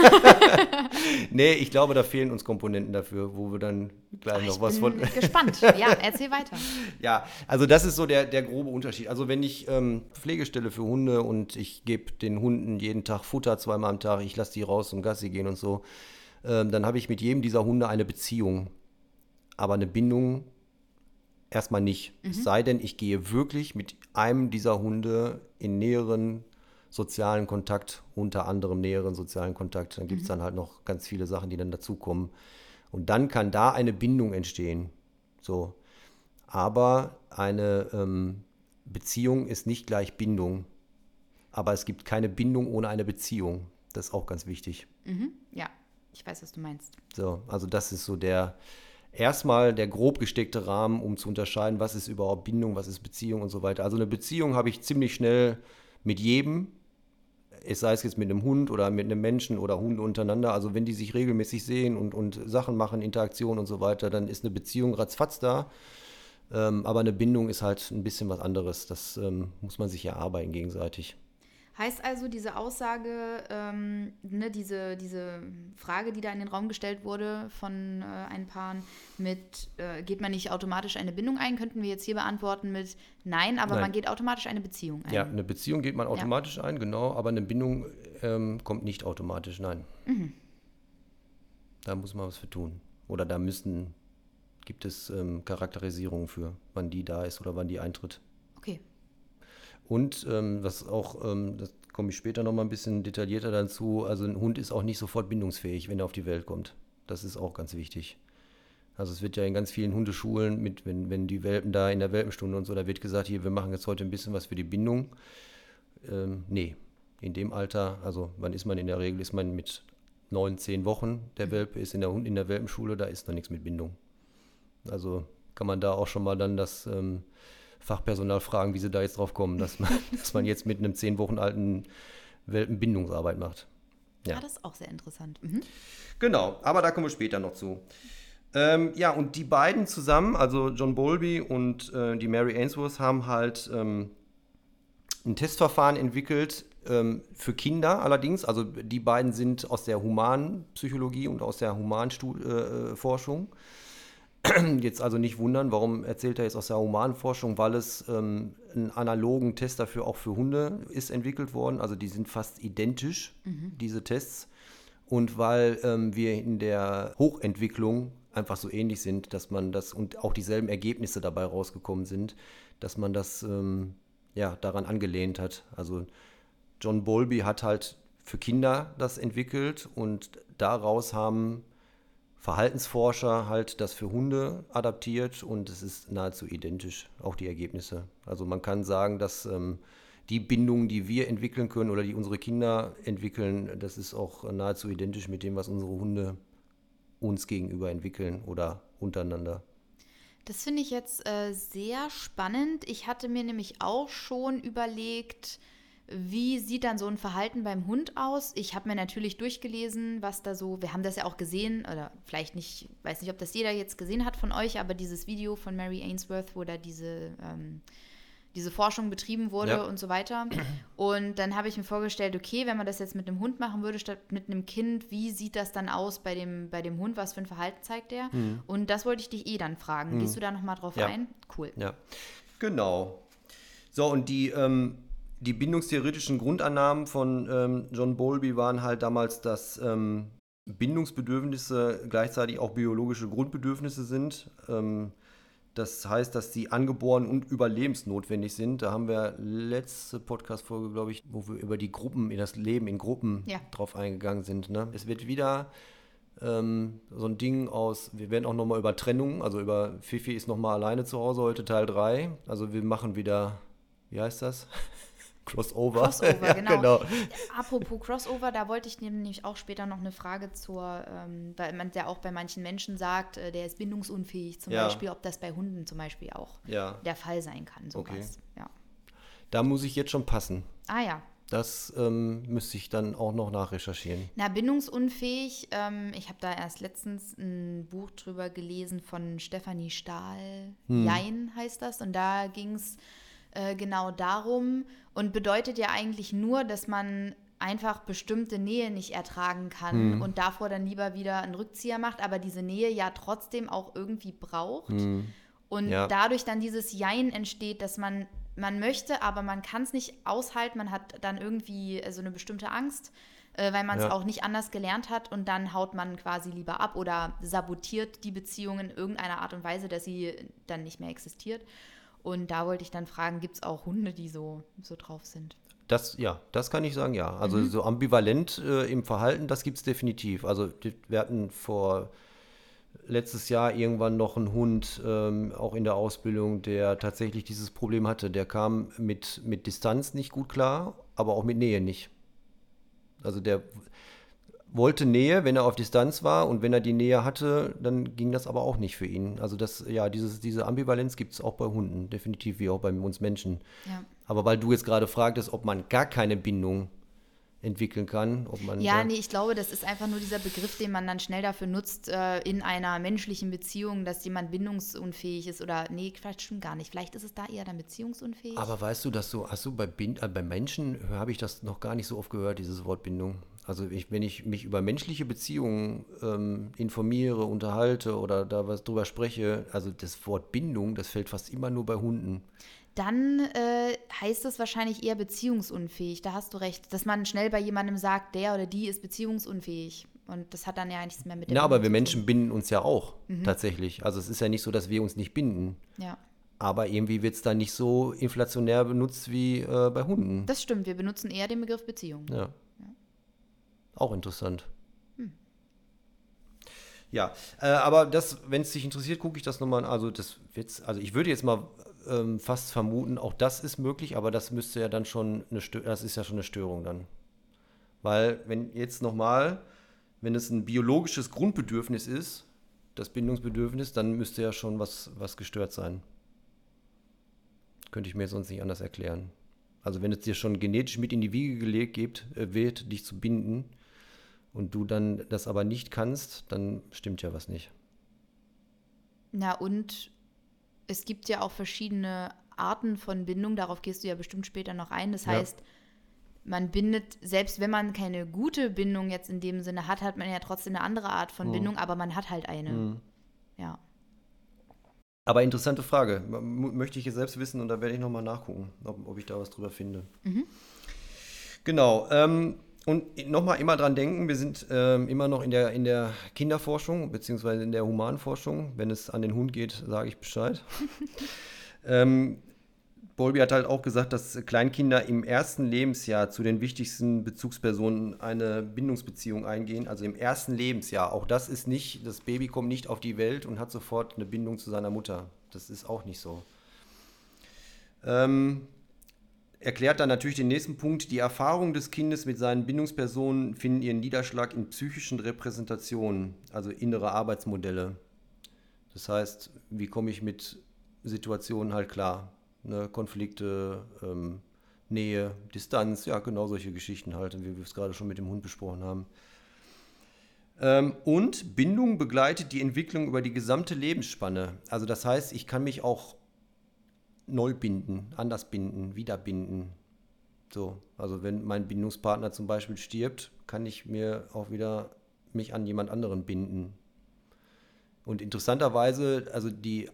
S2: nee, ich glaube, da fehlen uns Komponenten dafür, wo wir dann gleich Ach, noch was von.
S1: Ich bin gespannt. Ja, erzähl weiter.
S2: ja, also das ist so der, der grobe Unterschied. Also wenn ich ähm, Pflegestelle für Hunde und ich gebe den Hunden jeden Tag Futter zweimal am Tag, ich lasse die raus zum Gassi gehen und so, ähm, dann habe ich mit jedem dieser Hunde eine Beziehung. Aber eine Bindung erstmal nicht. Mhm. Es sei denn, ich gehe wirklich mit einem dieser Hunde in näheren sozialen Kontakt, unter anderem näheren sozialen Kontakt. Dann gibt es mhm. dann halt noch ganz viele Sachen, die dann dazukommen. Und dann kann da eine Bindung entstehen. So. Aber eine ähm, Beziehung ist nicht gleich Bindung. Aber es gibt keine Bindung ohne eine Beziehung. Das ist auch ganz wichtig.
S1: Mhm. Ja, ich weiß, was du meinst.
S2: So, also das ist so der erstmal der grob gesteckte Rahmen, um zu unterscheiden, was ist überhaupt Bindung, was ist Beziehung und so weiter. Also eine Beziehung habe ich ziemlich schnell mit jedem, es sei es jetzt mit einem Hund oder mit einem Menschen oder Hunde untereinander, also wenn die sich regelmäßig sehen und, und Sachen machen, Interaktion und so weiter, dann ist eine Beziehung ratzfatz da. Ähm, aber eine Bindung ist halt ein bisschen was anderes. Das ähm, muss man sich erarbeiten gegenseitig.
S1: Heißt also, diese Aussage, ähm, ne, diese, diese Frage, die da in den Raum gestellt wurde von äh, ein Paaren mit, äh, geht man nicht automatisch eine Bindung ein, könnten wir jetzt hier beantworten mit Nein, aber nein. man geht automatisch eine Beziehung ein.
S2: Ja, eine Beziehung geht man automatisch ja. ein, genau, aber eine Bindung ähm, kommt nicht automatisch, nein. Mhm. Da muss man was für tun. Oder da müssen, gibt es ähm, Charakterisierungen für, wann die da ist oder wann die eintritt. Und ähm, was auch, ähm, das komme ich später nochmal ein bisschen detaillierter dazu, also ein Hund ist auch nicht sofort bindungsfähig, wenn er auf die Welt kommt. Das ist auch ganz wichtig. Also es wird ja in ganz vielen Hundeschulen, mit, wenn, wenn die Welpen da in der Welpenstunde und so, da wird gesagt, hier, wir machen jetzt heute ein bisschen was für die Bindung. Ähm, nee, in dem Alter, also wann ist man in der Regel, ist man mit neun, zehn Wochen, der Welpe ist in der Hund in der Welpenschule, da ist noch nichts mit Bindung. Also kann man da auch schon mal dann das ähm, Fachpersonal fragen, wie sie da jetzt drauf kommen, dass man, dass man jetzt mit einem zehn Wochen alten Welpen Bindungsarbeit macht.
S1: Ja. ja, das ist auch sehr interessant. Mhm.
S2: Genau, aber da kommen wir später noch zu. Ähm, ja, und die beiden zusammen, also John Bowlby und äh, die Mary Ainsworth, haben halt ähm, ein Testverfahren entwickelt ähm, für Kinder allerdings. Also die beiden sind aus der Humanpsychologie und aus der Humanforschung. Äh, Jetzt also nicht wundern, warum erzählt er jetzt aus der Humanforschung, weil es ähm, einen analogen Test dafür auch für Hunde ist entwickelt worden. Also die sind fast identisch, mhm. diese Tests. Und weil ähm, wir in der Hochentwicklung einfach so ähnlich sind, dass man das und auch dieselben Ergebnisse dabei rausgekommen sind, dass man das ähm, ja daran angelehnt hat. Also John Bowlby hat halt für Kinder das entwickelt und daraus haben Verhaltensforscher halt das für Hunde adaptiert und es ist nahezu identisch, auch die Ergebnisse. Also man kann sagen, dass ähm, die Bindungen, die wir entwickeln können oder die unsere Kinder entwickeln, das ist auch nahezu identisch mit dem, was unsere Hunde uns gegenüber entwickeln oder untereinander.
S1: Das finde ich jetzt äh, sehr spannend. Ich hatte mir nämlich auch schon überlegt, wie sieht dann so ein Verhalten beim Hund aus? Ich habe mir natürlich durchgelesen, was da so, wir haben das ja auch gesehen, oder vielleicht nicht, weiß nicht, ob das jeder jetzt gesehen hat von euch, aber dieses Video von Mary Ainsworth, wo da diese, ähm, diese Forschung betrieben wurde ja. und so weiter. Und dann habe ich mir vorgestellt, okay, wenn man das jetzt mit einem Hund machen würde, statt mit einem Kind, wie sieht das dann aus bei dem, bei dem Hund? Was für ein Verhalten zeigt der? Mhm. Und das wollte ich dich eh dann fragen. Mhm. Gehst du da nochmal drauf ja. ein? Cool.
S2: Ja, genau. So, und die, ähm, die bindungstheoretischen Grundannahmen von ähm, John Bowlby waren halt damals, dass ähm, Bindungsbedürfnisse gleichzeitig auch biologische Grundbedürfnisse sind. Ähm, Das heißt, dass sie angeboren und überlebensnotwendig sind. Da haben wir letzte Podcast-Folge, glaube ich, wo wir über die Gruppen, in das Leben in Gruppen
S1: Ja.
S2: drauf eingegangen sind. Ne? Es wird wieder ähm, so ein Ding aus, wir werden auch nochmal über Trennung, also über Fifi ist nochmal alleine zu Hause heute Teil 3. Also wir machen wieder, wie heißt das? Crossover.
S1: Crossover,
S2: ja,
S1: genau. Apropos Crossover, da wollte ich nämlich auch später noch eine Frage zur, ähm, weil man ja auch bei manchen Menschen sagt, äh, der ist bindungsunfähig zum
S2: Ja.
S1: Beispiel, ob das bei Hunden zum Beispiel auch
S2: Ja,
S1: der Fall sein kann, sowas.
S2: Okay.
S1: Ja.
S2: da muss ich jetzt schon passen.
S1: Ah ja.
S2: Das ähm, müsste ich dann auch noch nachrecherchieren.
S1: Na, bindungsunfähig, ähm, ich habe da erst letztens ein Buch drüber gelesen von Stefanie Stahl.
S2: Hm.
S1: Jein heißt das. Und da ging es äh, genau darum und bedeutet ja eigentlich nur, dass man einfach bestimmte Nähe nicht ertragen kann
S2: Hm.
S1: und davor dann lieber wieder einen Rückzieher macht, aber diese Nähe ja trotzdem auch irgendwie braucht.
S2: Hm.
S1: Und
S2: Ja.
S1: dadurch dann dieses Jein entsteht, dass man, man möchte, aber man kann es nicht aushalten. Man hat dann irgendwie äh, so eine bestimmte Angst, äh, weil man es
S2: Ja.
S1: auch nicht anders gelernt hat. Und dann haut man quasi lieber ab oder sabotiert die Beziehung in irgendeiner Art und Weise, dass sie dann nicht mehr existiert. Und da wollte ich dann fragen, gibt es auch Hunde, die so, so drauf sind?
S2: Das, ja, das kann ich sagen, ja. Also
S1: Mhm.
S2: so ambivalent äh, im Verhalten, das gibt es definitiv. Also wir hatten vor letztes Jahr irgendwann noch einen Hund, ähm, auch in der Ausbildung, der tatsächlich dieses Problem hatte. Der kam mit, mit Distanz nicht gut klar, aber auch mit Nähe nicht. Also der wollte Nähe, wenn er auf Distanz war und wenn er die Nähe hatte, dann ging das aber auch nicht für ihn. Also das, ja, dieses, diese Ambivalenz gibt es auch bei Hunden, definitiv wie auch bei uns Menschen.
S1: Ja.
S2: Aber weil du jetzt gerade fragtest, ob man gar keine Bindung entwickeln kann, ob man
S1: Ja, nee, ich glaube, das ist einfach nur dieser Begriff, den man dann schnell dafür nutzt, äh, in einer menschlichen Beziehung, dass jemand bindungsunfähig ist oder, nee, vielleicht stimmt gar nicht. Vielleicht ist es da eher dann beziehungsunfähig.
S2: Aber weißt du, dass du, hast du bei, Bin äh, bei Menschen, habe ich das noch gar nicht so oft gehört, dieses Wort Bindung. Also ich, wenn ich mich über menschliche Beziehungen ähm, informiere, unterhalte oder da was drüber spreche, also das Wort Bindung, das fällt fast immer nur bei Hunden.
S1: Dann äh, heißt es wahrscheinlich eher beziehungsunfähig. Da hast du recht. Dass man schnell bei jemandem sagt, der oder die ist beziehungsunfähig. Und das hat dann ja nichts mehr mit der
S2: Na, aber wir Menschen binden uns ja auch tatsächlich. Also es ist ja nicht so, dass wir uns nicht binden.
S1: Ja,
S2: Aber irgendwie wird es dann nicht so inflationär benutzt wie äh, bei Hunden.
S1: das stimmt. Wir benutzen eher den Begriff Beziehung.
S2: Ja. Auch interessant. Ja, äh, aber das, wenn es dich interessiert, gucke ich das nochmal an. Also, das wird's, also ich würde jetzt mal ähm, fast vermuten, auch das ist möglich, aber das müsste ja dann schon eine Stö das ist ja schon eine Störung dann. Weil, wenn jetzt nochmal, wenn es ein biologisches Grundbedürfnis ist, das Bindungsbedürfnis, dann müsste ja schon was, was gestört sein. Könnte ich mir sonst nicht anders erklären. Also wenn es dir schon genetisch mit in die Wiege gelegt gibt, äh, wird, dich zu binden und du dann das aber nicht kannst, dann stimmt ja was nicht.
S1: Na und es gibt ja auch verschiedene Arten von Bindung, darauf gehst du ja bestimmt später noch ein. Das
S2: Ja.
S1: heißt, man bindet, selbst wenn man keine gute Bindung jetzt in dem Sinne hat, hat man ja trotzdem eine andere Art von
S2: Mhm.
S1: Bindung, aber man hat halt eine. Ja.
S2: Aber interessante Frage. Möchte ich jetzt selbst wissen und da werde ich nochmal nachgucken, ob, ob ich da was drüber finde. Genau. Ähm, und nochmal immer dran denken, wir sind ähm, immer noch in der, in der Kinderforschung, beziehungsweise in der Humanforschung. Wenn es an den Hund geht, sage ich Bescheid. ähm, Bolby hat halt auch gesagt, dass Kleinkinder im ersten Lebensjahr zu den wichtigsten Bezugspersonen eine Bindungsbeziehung eingehen. Also im ersten Lebensjahr. Auch das ist nicht, das Baby kommt nicht auf die Welt und hat sofort eine Bindung zu seiner Mutter. Das ist auch nicht so. Ähm, erklärt dann natürlich den nächsten Punkt. Die Erfahrungen des Kindes mit seinen Bindungspersonen finden ihren Niederschlag in psychischen Repräsentationen, also innere Arbeitsmodelle. Das heißt, wie komme ich mit Situationen halt klar? Ne? Konflikte, ähm, Nähe, Distanz, ja, genau solche Geschichten halt, wie wir es gerade schon mit dem Hund besprochen haben. Ähm, und Bindung begleitet die Entwicklung über die gesamte Lebensspanne. Also das heißt, ich kann mich auch neu binden, anders binden, wieder binden. So, also wenn mein Bindungspartner zum Beispiel stirbt, kann ich mir auch wieder mich an jemand anderen binden. Und interessanterweise, also die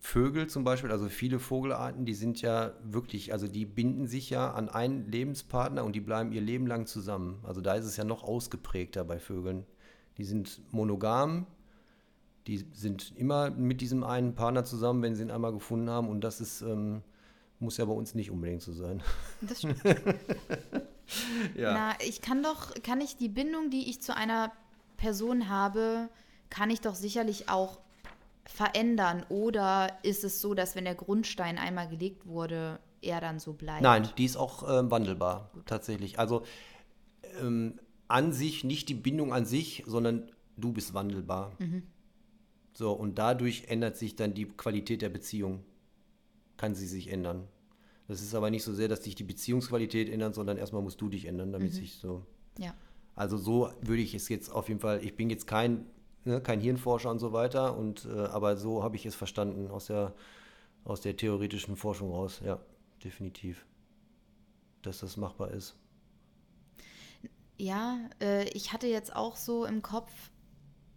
S2: Vögel zum Beispiel, also viele Vogelarten, die sind ja wirklich, also die binden sich ja an einen Lebenspartner und die bleiben ihr Leben lang zusammen. Also da ist es ja noch ausgeprägter bei Vögeln. Die sind monogam, Die sind immer mit diesem einen Partner zusammen, wenn sie ihn einmal gefunden haben. Und das ist, ähm, muss ja bei uns nicht unbedingt so sein.
S1: Das stimmt. ja. Na, ich kann doch, kann ich die Bindung, die ich zu einer Person habe, kann ich doch sicherlich auch verändern? Oder ist es so, dass wenn der Grundstein einmal gelegt wurde, er dann so bleibt?
S2: Nein, die ist auch äh, wandelbar, Gut. tatsächlich. Also ähm, an sich, nicht die Bindung an sich, sondern du bist wandelbar. Mhm. So, und dadurch ändert sich dann die Qualität der Beziehung. Kann sie sich ändern. Das ist aber nicht so sehr, dass sich die Beziehungsqualität ändert, sondern erstmal musst du dich ändern, damit mhm. sich so.
S1: Ja.
S2: Also so würde ich es jetzt auf jeden Fall, ich bin jetzt kein ne, kein Hirnforscher und so weiter. Und, äh, aber so habe ich es verstanden aus der, aus der theoretischen Forschung raus. Ja, definitiv. Dass das machbar ist.
S1: Ja, äh, ich hatte jetzt auch so im Kopf,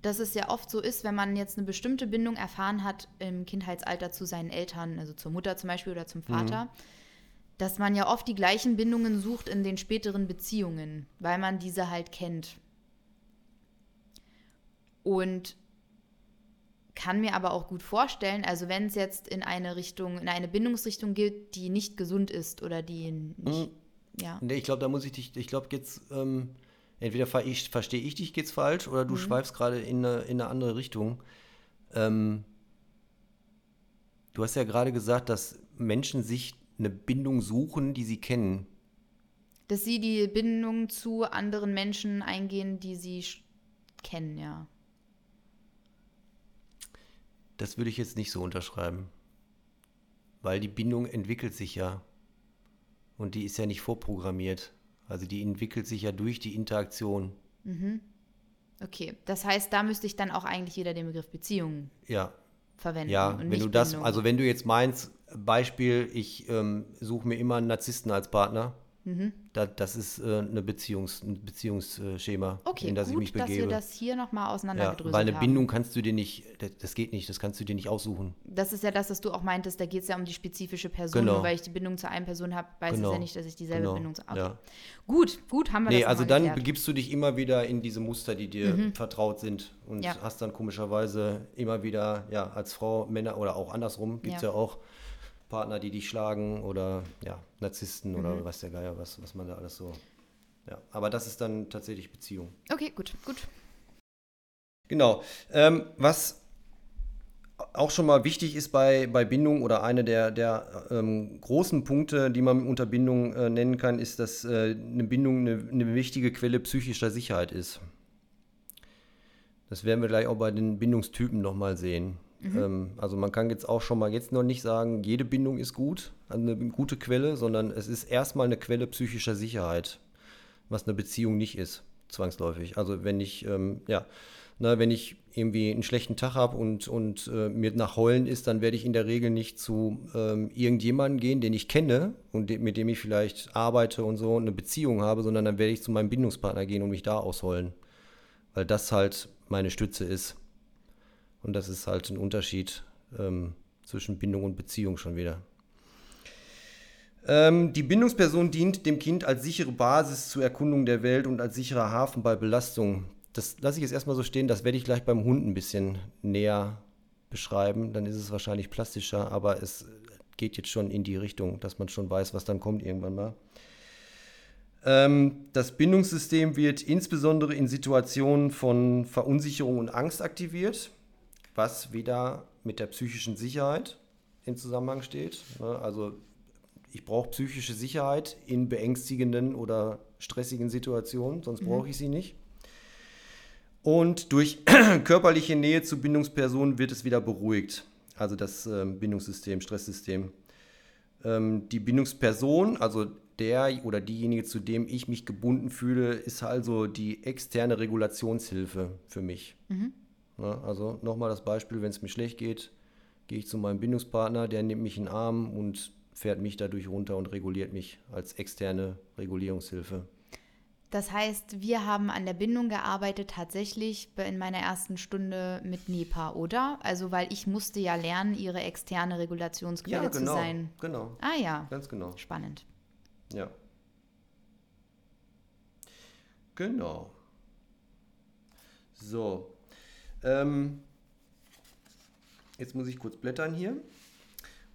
S1: dass es ja oft so ist, wenn man jetzt eine bestimmte Bindung erfahren hat im Kindheitsalter zu seinen Eltern, also zur Mutter zum Beispiel oder zum Vater, mhm. dass man ja oft die gleichen Bindungen sucht in den späteren Beziehungen, weil man diese halt kennt. Und kann mir aber auch gut vorstellen, also wenn es jetzt in eine Richtung, in eine Bindungsrichtung geht, die nicht gesund ist oder die nicht, mhm. ja.
S2: Nee, ich glaube, da muss ich dich, ich glaube jetzt, ähm, entweder verstehe ich dich geht's falsch oder du mhm. schweifst gerade in eine, in eine andere Richtung. Ähm, du hast ja gerade gesagt, dass Menschen sich eine Bindung suchen, die sie kennen.
S1: Dass sie die Bindung zu anderen Menschen eingehen, die sie kennen, ja.
S2: Das würde ich jetzt nicht so unterschreiben. Weil die Bindung entwickelt sich ja. Und die ist ja nicht vorprogrammiert. Also die entwickelt sich ja durch die Interaktion.
S1: Mhm. Okay, das heißt, da müsste ich dann auch eigentlich wieder den Begriff Beziehung
S2: ja.
S1: verwenden.
S2: Ja, wenn du das, also wenn du jetzt meinst, Beispiel, ich ähm, suche mir immer einen Narzissten als Partner, Mhm. Da, das ist äh, eine Beziehungs, ein Beziehungsschema,
S1: okay, in das gut, ich mich begebe. dass wir das hier nochmal auseinandergedröselt
S2: ja, Weil eine haben. Bindung kannst du dir nicht, das geht nicht, das kannst du dir nicht aussuchen.
S1: Das ist ja das, was du auch meintest, da geht es ja um die spezifische Person. Genau. Nur weil ich die Bindung zu einer Person habe, weiß genau. es ja nicht, dass ich dieselbe genau. Bindung zu okay. ja. Gut, gut, haben wir
S2: nee, das also dann geklärt. begibst du dich immer wieder in diese Muster, die dir mhm. vertraut sind und ja. hast dann komischerweise immer wieder, ja, als Frau, Männer oder auch andersrum, gibt es ja. ja auch Partner, die dich schlagen oder ja, Narzissten mhm. oder was der Geier, was, was man da alles so. Ja, aber das ist dann tatsächlich Beziehung.
S1: Okay, gut, gut.
S2: Genau. Ähm, was auch schon mal wichtig ist bei, bei Bindung oder eine der, der ähm, großen Punkte, die man unter Bindung äh, nennen kann, ist, dass äh, eine Bindung eine, eine wichtige Quelle psychischer Sicherheit ist. Das werden wir gleich auch bei den Bindungstypen nochmal sehen. Mhm. Ähm, also man kann jetzt auch schon mal jetzt noch nicht sagen, jede Bindung ist gut, eine gute Quelle, sondern es ist erstmal eine Quelle psychischer Sicherheit, was eine Beziehung nicht ist, zwangsläufig. Also wenn ich, ähm, ja, na, wenn ich irgendwie einen schlechten Tag habe und, und äh, mir nach Heulen ist, dann werde ich in der Regel nicht zu ähm, irgendjemandem gehen, den ich kenne und de mit dem ich vielleicht arbeite und so eine Beziehung habe, sondern dann werde ich zu meinem Bindungspartner gehen und mich da ausheulen. Weil das halt meine Stütze ist. Und das ist halt ein Unterschied ähm, zwischen Bindung und Beziehung schon wieder. Ähm, die Bindungsperson dient dem Kind als sichere Basis zur Erkundung der Welt und als sicherer Hafen bei Belastung. Das lasse ich jetzt erstmal so stehen, das werde ich gleich beim Hund ein bisschen näher beschreiben. Dann ist es wahrscheinlich plastischer, aber es geht jetzt schon in die Richtung, dass man schon weiß, was dann kommt irgendwann mal. Ähm, das Bindungssystem wird insbesondere in Situationen von Verunsicherung und Angst aktiviert was wieder mit der psychischen Sicherheit im Zusammenhang steht. Ne? Also ich brauche psychische Sicherheit in beängstigenden oder stressigen Situationen, sonst mhm. brauche ich sie nicht. Und durch körperliche Nähe zu Bindungspersonen wird es wieder beruhigt. Also das ähm, Bindungssystem, Stresssystem. Ähm, die Bindungsperson, also der oder diejenige, zu dem ich mich gebunden fühle, ist also die externe Regulationshilfe für mich. Mhm. Ne? Also nochmal das Beispiel, wenn es mir schlecht geht, gehe ich zu meinem Bindungspartner, der nimmt mich in den Arm und fährt mich dadurch runter und reguliert mich als externe Regulierungshilfe.
S1: Das heißt, wir haben an der Bindung gearbeitet, tatsächlich in meiner ersten Stunde mit NEPA, oder? Also, weil ich musste ja lernen, ihre externe Regulationsquelle ja,
S2: genau,
S1: zu sein.
S2: Genau.
S1: Ah ja.
S2: Ganz genau.
S1: Spannend.
S2: Ja. Genau. So, ähm, Jetzt muss ich kurz blättern hier.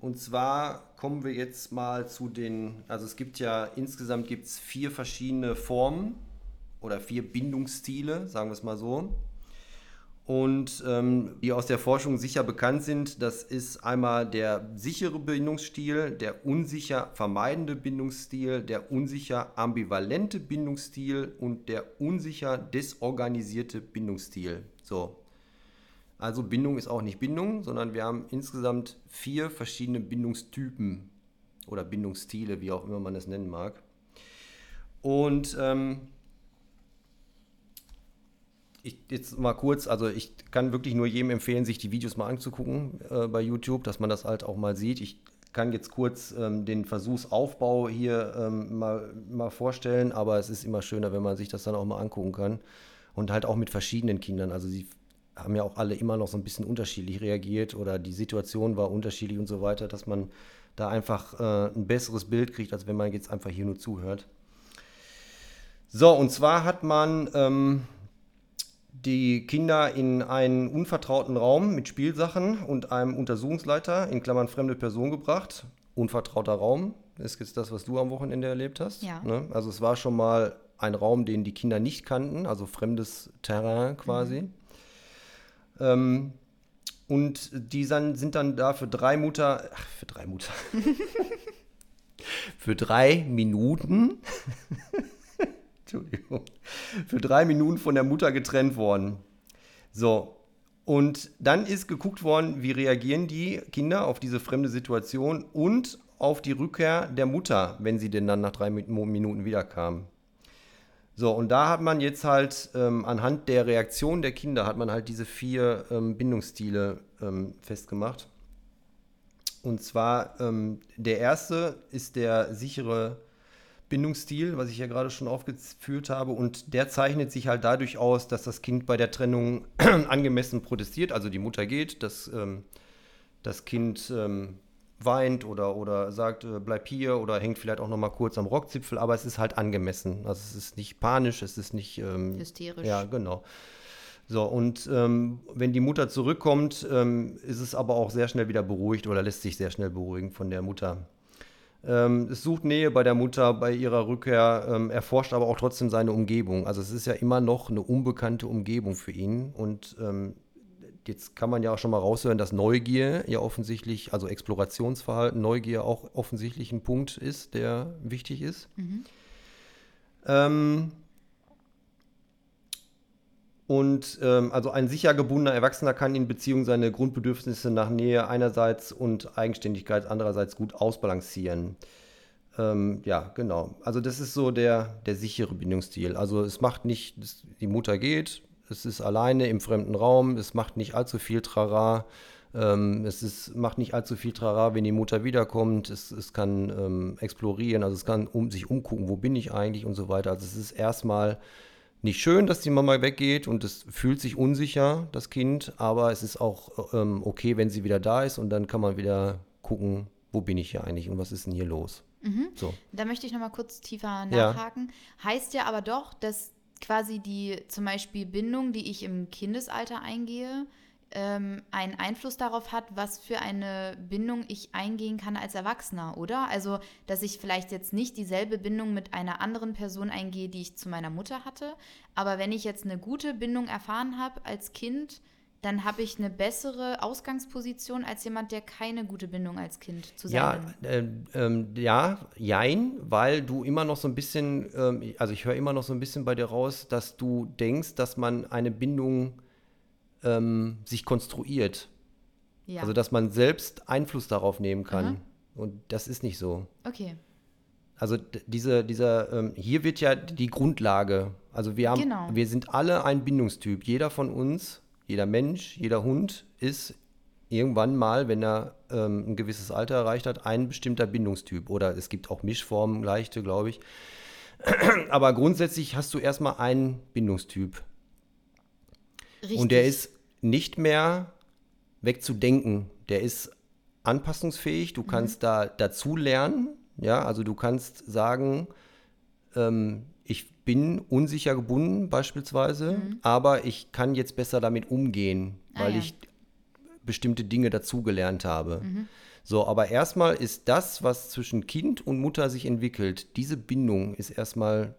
S2: Und zwar kommen wir jetzt mal zu den, also es gibt ja insgesamt gibt es vier verschiedene Formen oder vier Bindungsstile, sagen wir es mal so. Und ähm, die aus der Forschung sicher bekannt sind, das ist einmal der sichere Bindungsstil, der unsicher vermeidende Bindungsstil, der unsicher ambivalente Bindungsstil und der unsicher desorganisierte Bindungsstil. So, also Bindung ist auch nicht Bindung, sondern wir haben insgesamt vier verschiedene Bindungstypen oder Bindungsstile, wie auch immer man es nennen mag. Und ähm, ich jetzt mal kurz, also ich kann wirklich nur jedem empfehlen, sich die Videos mal anzugucken äh, bei YouTube, dass man das halt auch mal sieht. Ich kann jetzt kurz ähm, den Versuchsaufbau hier ähm, mal, mal vorstellen, aber es ist immer schöner, wenn man sich das dann auch mal angucken kann. Und halt auch mit verschiedenen Kindern. Also sie haben ja auch alle immer noch so ein bisschen unterschiedlich reagiert oder die Situation war unterschiedlich und so weiter, dass man da einfach äh, ein besseres Bild kriegt, als wenn man jetzt einfach hier nur zuhört. So, und zwar hat man ähm, die Kinder in einen unvertrauten Raum mit Spielsachen und einem Untersuchungsleiter, in Klammern fremde Person gebracht. Unvertrauter Raum, ist jetzt das, was du am Wochenende erlebt hast.
S1: Ja.
S2: Ne? Also es war schon mal ein Raum, den die Kinder nicht kannten, also fremdes Terrain quasi. Mhm. Ähm, und die sind dann da für drei Mutter, ach, für drei Mutter, für drei Minuten, Entschuldigung, für drei Minuten von der Mutter getrennt worden. So, und dann ist geguckt worden, wie reagieren die Kinder auf diese fremde Situation und auf die Rückkehr der Mutter, wenn sie denn dann nach drei Minuten wiederkam. So, und da hat man jetzt halt ähm, anhand der Reaktion der Kinder hat man halt diese vier ähm, Bindungsstile ähm, festgemacht. Und zwar ähm, der erste ist der sichere Bindungsstil, was ich ja gerade schon aufgeführt habe. Und der zeichnet sich halt dadurch aus, dass das Kind bei der Trennung angemessen protestiert. Also die Mutter geht, das, ähm, das Kind ähm, weint oder, oder sagt, äh, bleib hier oder hängt vielleicht auch noch mal kurz am Rockzipfel, aber es ist halt angemessen. Also es ist nicht panisch, es ist nicht
S1: ähm, hysterisch.
S2: Ja, genau. So, und ähm, wenn die Mutter zurückkommt, ähm, ist es aber auch sehr schnell wieder beruhigt oder lässt sich sehr schnell beruhigen von der Mutter. Ähm, es sucht Nähe bei der Mutter bei ihrer Rückkehr, ähm, erforscht aber auch trotzdem seine Umgebung. Also es ist ja immer noch eine unbekannte Umgebung für ihn und ähm, Jetzt kann man ja auch schon mal raushören, dass Neugier ja offensichtlich, also Explorationsverhalten, Neugier auch offensichtlich ein Punkt ist, der wichtig ist. Mhm. Ähm, und ähm, also ein sicher gebundener Erwachsener kann in Beziehung seine Grundbedürfnisse nach Nähe einerseits und Eigenständigkeit andererseits gut ausbalancieren. Ähm, ja, genau. Also das ist so der, der sichere Bindungsstil. Also es macht nicht, die Mutter geht, es ist alleine im fremden Raum, es macht nicht allzu viel Trara. Ähm, es ist, macht nicht allzu viel Trara, wenn die Mutter wiederkommt. Es, es kann ähm, explorieren, also es kann um, sich umgucken, wo bin ich eigentlich und so weiter. Also es ist erstmal nicht schön, dass die Mama weggeht und es fühlt sich unsicher, das Kind, aber es ist auch ähm, okay, wenn sie wieder da ist und dann kann man wieder gucken, wo bin ich hier eigentlich und was ist denn hier los.
S1: Mhm. So. Da möchte ich nochmal kurz tiefer nachhaken. Ja. Heißt ja aber doch, dass quasi die zum Beispiel Bindung, die ich im Kindesalter eingehe, ähm, einen Einfluss darauf hat, was für eine Bindung ich eingehen kann als Erwachsener, oder? Also, dass ich vielleicht jetzt nicht dieselbe Bindung mit einer anderen Person eingehe, die ich zu meiner Mutter hatte, aber wenn ich jetzt eine gute Bindung erfahren habe als Kind, dann habe ich eine bessere Ausgangsposition als jemand, der keine gute Bindung als Kind zu
S2: ja, äh, ähm, ja, jein, weil du immer noch so ein bisschen, ähm, also ich höre immer noch so ein bisschen bei dir raus, dass du denkst, dass man eine Bindung ähm, sich konstruiert. Ja. Also dass man selbst Einfluss darauf nehmen kann. Aha. Und das ist nicht so.
S1: Okay.
S2: Also diese, dieser, ähm, hier wird ja die Grundlage. Also wir haben, genau. wir sind alle ein Bindungstyp. Jeder von uns jeder Mensch, jeder Hund ist irgendwann mal, wenn er ähm, ein gewisses Alter erreicht hat, ein bestimmter Bindungstyp. Oder es gibt auch Mischformen, leichte, glaube ich. Aber grundsätzlich hast du erstmal einen Bindungstyp. Richtig. Und der ist nicht mehr wegzudenken. Der ist anpassungsfähig. Du mhm. kannst da dazu lernen. Ja, also du kannst sagen, ähm, ich bin unsicher gebunden beispielsweise, mhm. aber ich kann jetzt besser damit umgehen, ah, weil ja. ich bestimmte Dinge dazugelernt habe. Mhm. So, aber erstmal ist das, was zwischen Kind und Mutter sich entwickelt, diese Bindung ist erstmal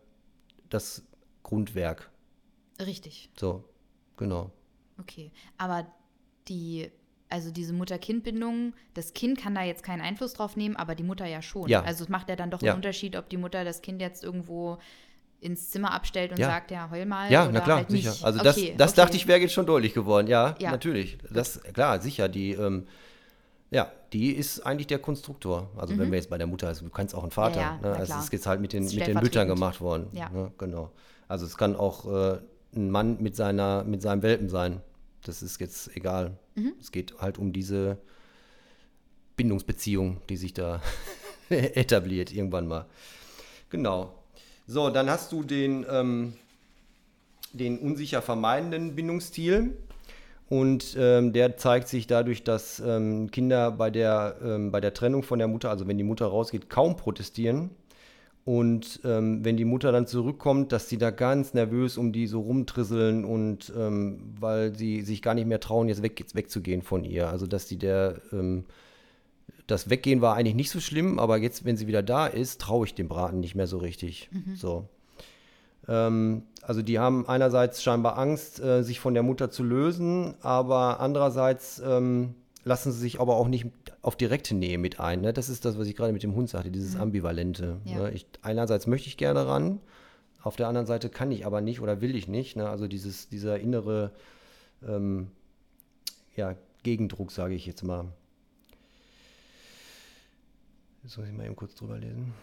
S2: das Grundwerk.
S1: Richtig.
S2: So, genau.
S1: Okay, aber die, also diese Mutter-Kind-Bindung, das Kind kann da jetzt keinen Einfluss drauf nehmen, aber die Mutter ja schon.
S2: Ja.
S1: Also es macht ja dann doch
S2: Ja.
S1: einen Unterschied, ob die Mutter das Kind jetzt irgendwo ins Zimmer abstellt und
S2: Ja.
S1: sagt, ja, heul mal.
S2: Ja, na klar,
S1: halt
S2: sicher.
S1: Nicht.
S2: Also das,
S1: Okay,
S2: das
S1: okay.
S2: dachte ich, wäre jetzt schon deutlich geworden. Ja,
S1: Ja.
S2: natürlich. Das, klar, sicher. Die, ähm, ja, die ist eigentlich der Konstruktor. Also wenn wir jetzt bei der Mutter, also du kannst auch ein Vater.
S1: Mhm. Ja,
S2: ne? Also es ist jetzt halt mit den, mit den Müttern gemacht worden.
S1: Ja.
S2: Ne? Genau. Also es kann auch äh, ein Mann mit, seiner, mit seinem Welpen sein. Das ist jetzt egal.
S1: Mhm.
S2: Es geht halt um diese Bindungsbeziehung, die sich da etabliert irgendwann mal. Genau. So, dann hast du den, ähm, den unsicher vermeidenden Bindungsstil. Und ähm, der zeigt sich dadurch, dass ähm, Kinder bei der, ähm, bei der Trennung von der Mutter, also wenn die Mutter rausgeht, kaum protestieren. Und ähm, wenn die Mutter dann zurückkommt, dass sie da ganz nervös um die so rumtrisseln und ähm, weil sie sich gar nicht mehr trauen, jetzt, weg, wegzugehen von ihr. Also dass die der, ähm, das Weggehen war eigentlich nicht so schlimm, aber jetzt, wenn sie wieder da ist, traue ich dem Braten nicht mehr so richtig. So. Ähm, also die haben einerseits scheinbar Angst, äh, sich von der Mutter zu lösen, aber andererseits ähm, lassen sie sich aber auch nicht auf direkte Nähe mit ein. Ne? Das ist das, was ich gerade mit dem Hund sagte, dieses Ambivalente.
S1: Ja.
S2: Ne? Ich, einerseits möchte ich gerne ran, auf der anderen Seite kann ich aber nicht oder will ich nicht. Ne? Also dieses, dieser innere ähm, ja, Gegendruck, sage ich jetzt mal. Jetzt muss ich mal eben kurz drüber lesen.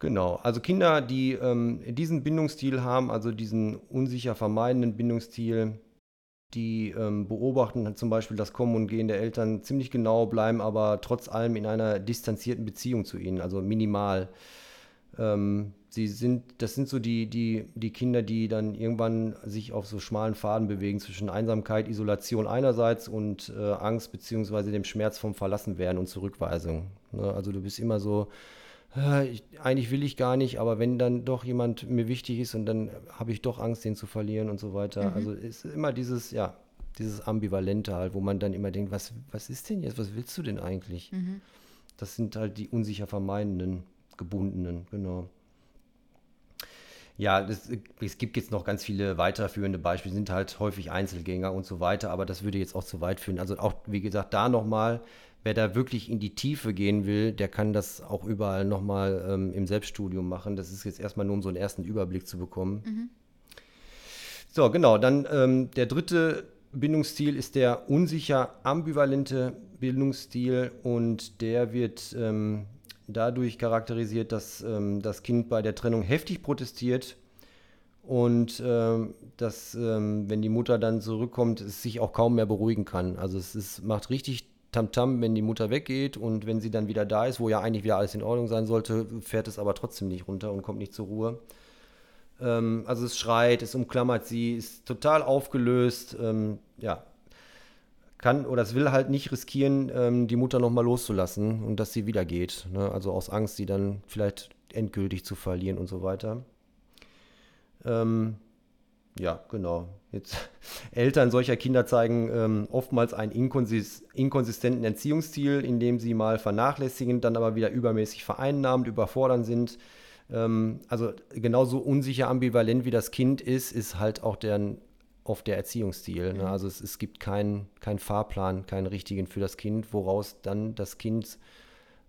S2: Genau, also Kinder, die ähm, diesen Bindungsstil haben, also diesen unsicher vermeidenden Bindungsstil, die ähm, beobachten halt zum Beispiel das Kommen und Gehen der Eltern ziemlich genau, bleiben aber trotz allem in einer distanzierten Beziehung zu ihnen, also minimal. Ähm, sie sind, das sind so die, die, die Kinder, die dann irgendwann sich auf so schmalen Faden bewegen zwischen Einsamkeit, Isolation einerseits und äh, Angst beziehungsweise dem Schmerz vom Verlassenwerden und Zurückweisung. Ne? Also du bist immer so, äh, ich, eigentlich will ich gar nicht, aber wenn dann doch jemand mir wichtig ist und dann habe ich doch Angst, den zu verlieren und so weiter. Also es ist immer dieses, ja, dieses Ambivalente halt, wo man dann immer denkt, was, was ist denn jetzt, was willst du denn eigentlich? Das sind halt die unsicher vermeidenden, gebundenen, genau. Ja, das, es gibt jetzt noch ganz viele weiterführende Beispiele, sind halt häufig Einzelgänger und so weiter, aber das würde jetzt auch zu weit führen. Also auch, wie gesagt, da nochmal, wer da wirklich in die Tiefe gehen will, der kann das auch überall nochmal ähm, im Selbststudium machen. Das ist jetzt erstmal nur, um so einen ersten Überblick zu bekommen. So, genau, dann ähm, der dritte Bindungsstil ist der unsicher ambivalente Bindungsstil und der wird ähm, dadurch charakterisiert, dass ähm, das Kind bei der Trennung heftig protestiert und ähm, dass, ähm, wenn die Mutter dann zurückkommt, es sich auch kaum mehr beruhigen kann. Also es ist, macht richtig Tamtam, wenn die Mutter weggeht und wenn sie dann wieder da ist, wo ja eigentlich wieder alles in Ordnung sein sollte, fährt es aber trotzdem nicht runter und kommt nicht zur Ruhe. Ähm, also es schreit, es umklammert sie, ist total aufgelöst, ähm, ja. Kann oder es will halt nicht riskieren, ähm, die Mutter nochmal loszulassen und dass sie wieder geht. Ne? Also aus Angst, sie dann vielleicht endgültig zu verlieren und so weiter. Ähm, ja, genau. Jetzt Eltern solcher Kinder zeigen ähm, oftmals einen inkonsis inkonsistenten Erziehungsstil, in dem sie mal vernachlässigend, dann aber wieder übermäßig vereinnahmend, überfordern sind. Ähm, also genauso unsicher ambivalent wie das Kind ist, ist halt auch deren oft der Erziehungsstil. Ne? Also es, es gibt keinen keinen Fahrplan, keinen richtigen für das Kind, woraus dann das Kind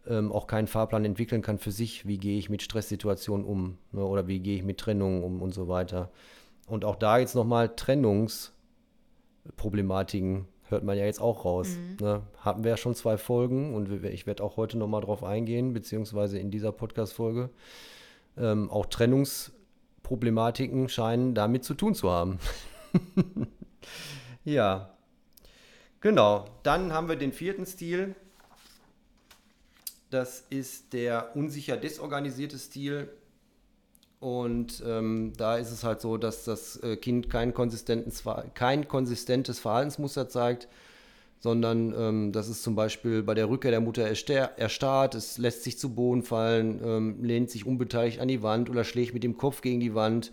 S2: ähm, auch keinen Fahrplan entwickeln kann für sich. Wie gehe ich mit Stresssituationen um ne? oder wie gehe ich mit Trennungen um und so weiter. Und auch da jetzt nochmal Trennungsproblematiken hört man ja jetzt auch raus. Ne? Hatten wir ja schon zwei Folgen und ich werde auch heute nochmal drauf eingehen, beziehungsweise in dieser Podcast-Folge. Ähm, auch Trennungsproblematiken scheinen damit zu tun zu haben. ja. Genau. Dann haben wir den vierten Stil. Das ist der unsicher desorganisierte Stil. Und ähm, da ist es halt so, dass das äh, Kind kein, kein konsistentes Verhaltensmuster zeigt, sondern ähm, dass es zum Beispiel bei der Rückkehr der Mutter erstarrt, es lässt sich zu Boden fallen, ähm, lehnt sich unbeteiligt an die Wand oder schlägt mit dem Kopf gegen die Wand.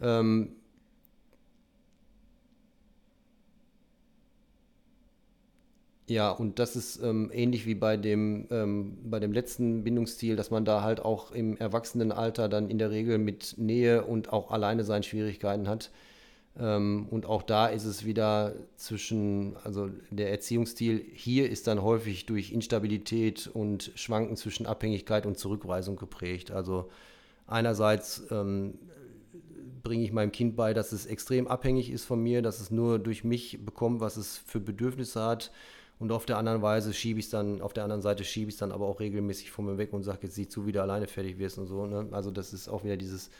S2: Ähm, Ja, und das ist ähm, ähnlich wie bei dem, ähm, bei dem letzten Bindungsstil, dass man da halt auch im Erwachsenenalter dann in der Regel mit Nähe und auch alleine sein Schwierigkeiten hat. Ähm, und auch da ist es wieder zwischen, also der Erziehungsstil hier ist dann häufig durch Instabilität und Schwanken zwischen Abhängigkeit und Zurückweisung geprägt. Also einerseits ähm, bringe ich meinem Kind bei, dass es extrem abhängig ist von mir, dass es nur durch mich bekommt, was es für Bedürfnisse hat und auf der anderen Weise schiebe ich es dann, auf der anderen Seite schiebe ich es dann aber auch regelmäßig von mir weg und sage, jetzt sieh zu, wie du alleine fertig wirst und so. Ne? Also das ist auch wieder dieses,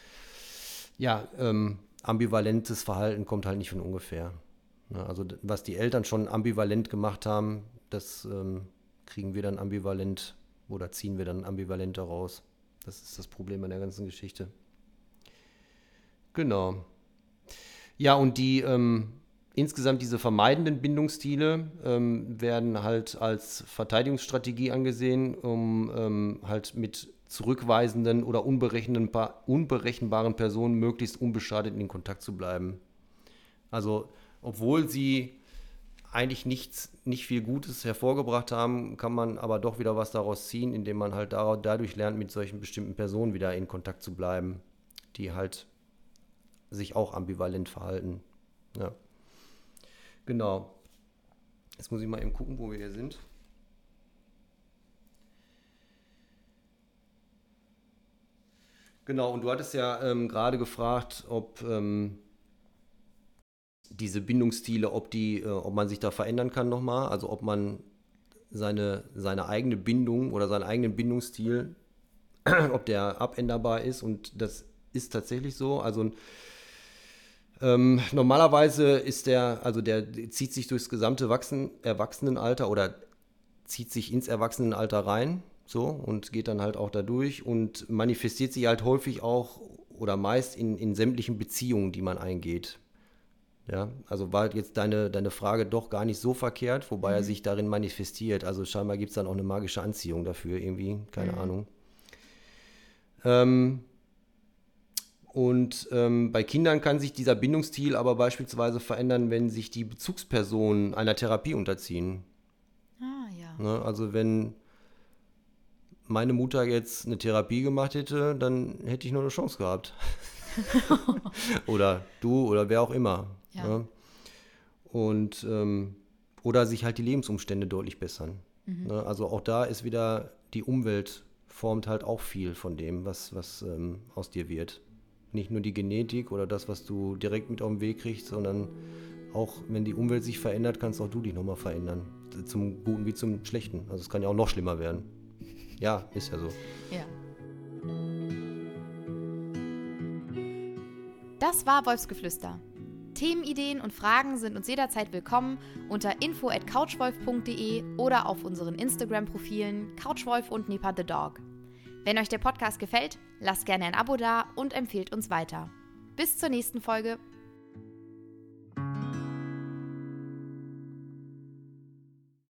S2: ja, ähm, ambivalentes Verhalten kommt halt nicht von ungefähr. Ne? Also was die Eltern schon ambivalent gemacht haben, das ähm, kriegen wir dann ambivalent oder ziehen wir dann ambivalent daraus. Das ist das Problem an der ganzen Geschichte. Genau. Ja, und die ähm, insgesamt diese vermeidenden Bindungsstile ähm, werden halt als Verteidigungsstrategie angesehen, um ähm, halt mit zurückweisenden oder unberechenbaren Personen möglichst unbeschadet in Kontakt zu bleiben. Also, obwohl sie eigentlich nichts, nicht viel Gutes hervorgebracht haben, kann man aber doch wieder was daraus ziehen, indem man halt dadurch lernt, mit solchen bestimmten Personen wieder in Kontakt zu bleiben, die halt sich auch ambivalent verhalten. Ja. Genau. Jetzt muss ich mal eben gucken, wo wir hier sind. Genau, und du hattest ja ähm, gerade gefragt, ob ähm, diese Bindungsstile, ob, die, äh, ob man sich da verändern kann nochmal, also ob man seine, seine eigene Bindung oder seinen eigenen Bindungsstil, ob der abänderbar ist. Und das ist tatsächlich so. Also ähm, normalerweise ist der, also der zieht sich durchs gesamte Wachsen, Erwachsenenalter oder zieht sich ins Erwachsenenalter rein, so und geht dann halt auch da durch und manifestiert sich halt häufig auch oder meist in, in sämtlichen Beziehungen, die man eingeht. Ja, also war jetzt deine, deine Frage doch gar nicht so verkehrt, wobei mhm. er sich darin manifestiert. Also scheinbar gibt es dann auch eine magische Anziehung dafür irgendwie, keine mhm. Ahnung. Ähm, und ähm, bei Kindern kann sich dieser Bindungsstil aber beispielsweise verändern, wenn sich die Bezugspersonen einer Therapie unterziehen.
S1: Ah, ja.
S2: Ne? Also wenn meine Mutter jetzt eine Therapie gemacht hätte, dann hätte ich nur eine Chance gehabt. oder du oder wer auch immer. Ja. Ne? Und ähm, oder sich halt die Lebensumstände deutlich bessern. Mhm. Ne? Also auch da ist wieder die Umwelt formt halt auch viel von dem, was, was ähm, aus dir wird nicht nur die Genetik oder das, was du direkt mit auf den Weg kriegst, sondern auch wenn die Umwelt sich verändert, kannst auch du dich nochmal verändern. Zum Guten wie zum Schlechten. Also es kann ja auch noch schlimmer werden. Ja, ist ja so.
S1: Ja. Das war Wolfsgeflüster. Themenideen und Fragen sind uns jederzeit willkommen unter info at couchwolf.de oder auf unseren Instagram-Profilen Couchwolf und Nipa the Dog. Wenn euch der Podcast gefällt, lasst gerne ein Abo da und empfehlt uns weiter. Bis zur nächsten Folge.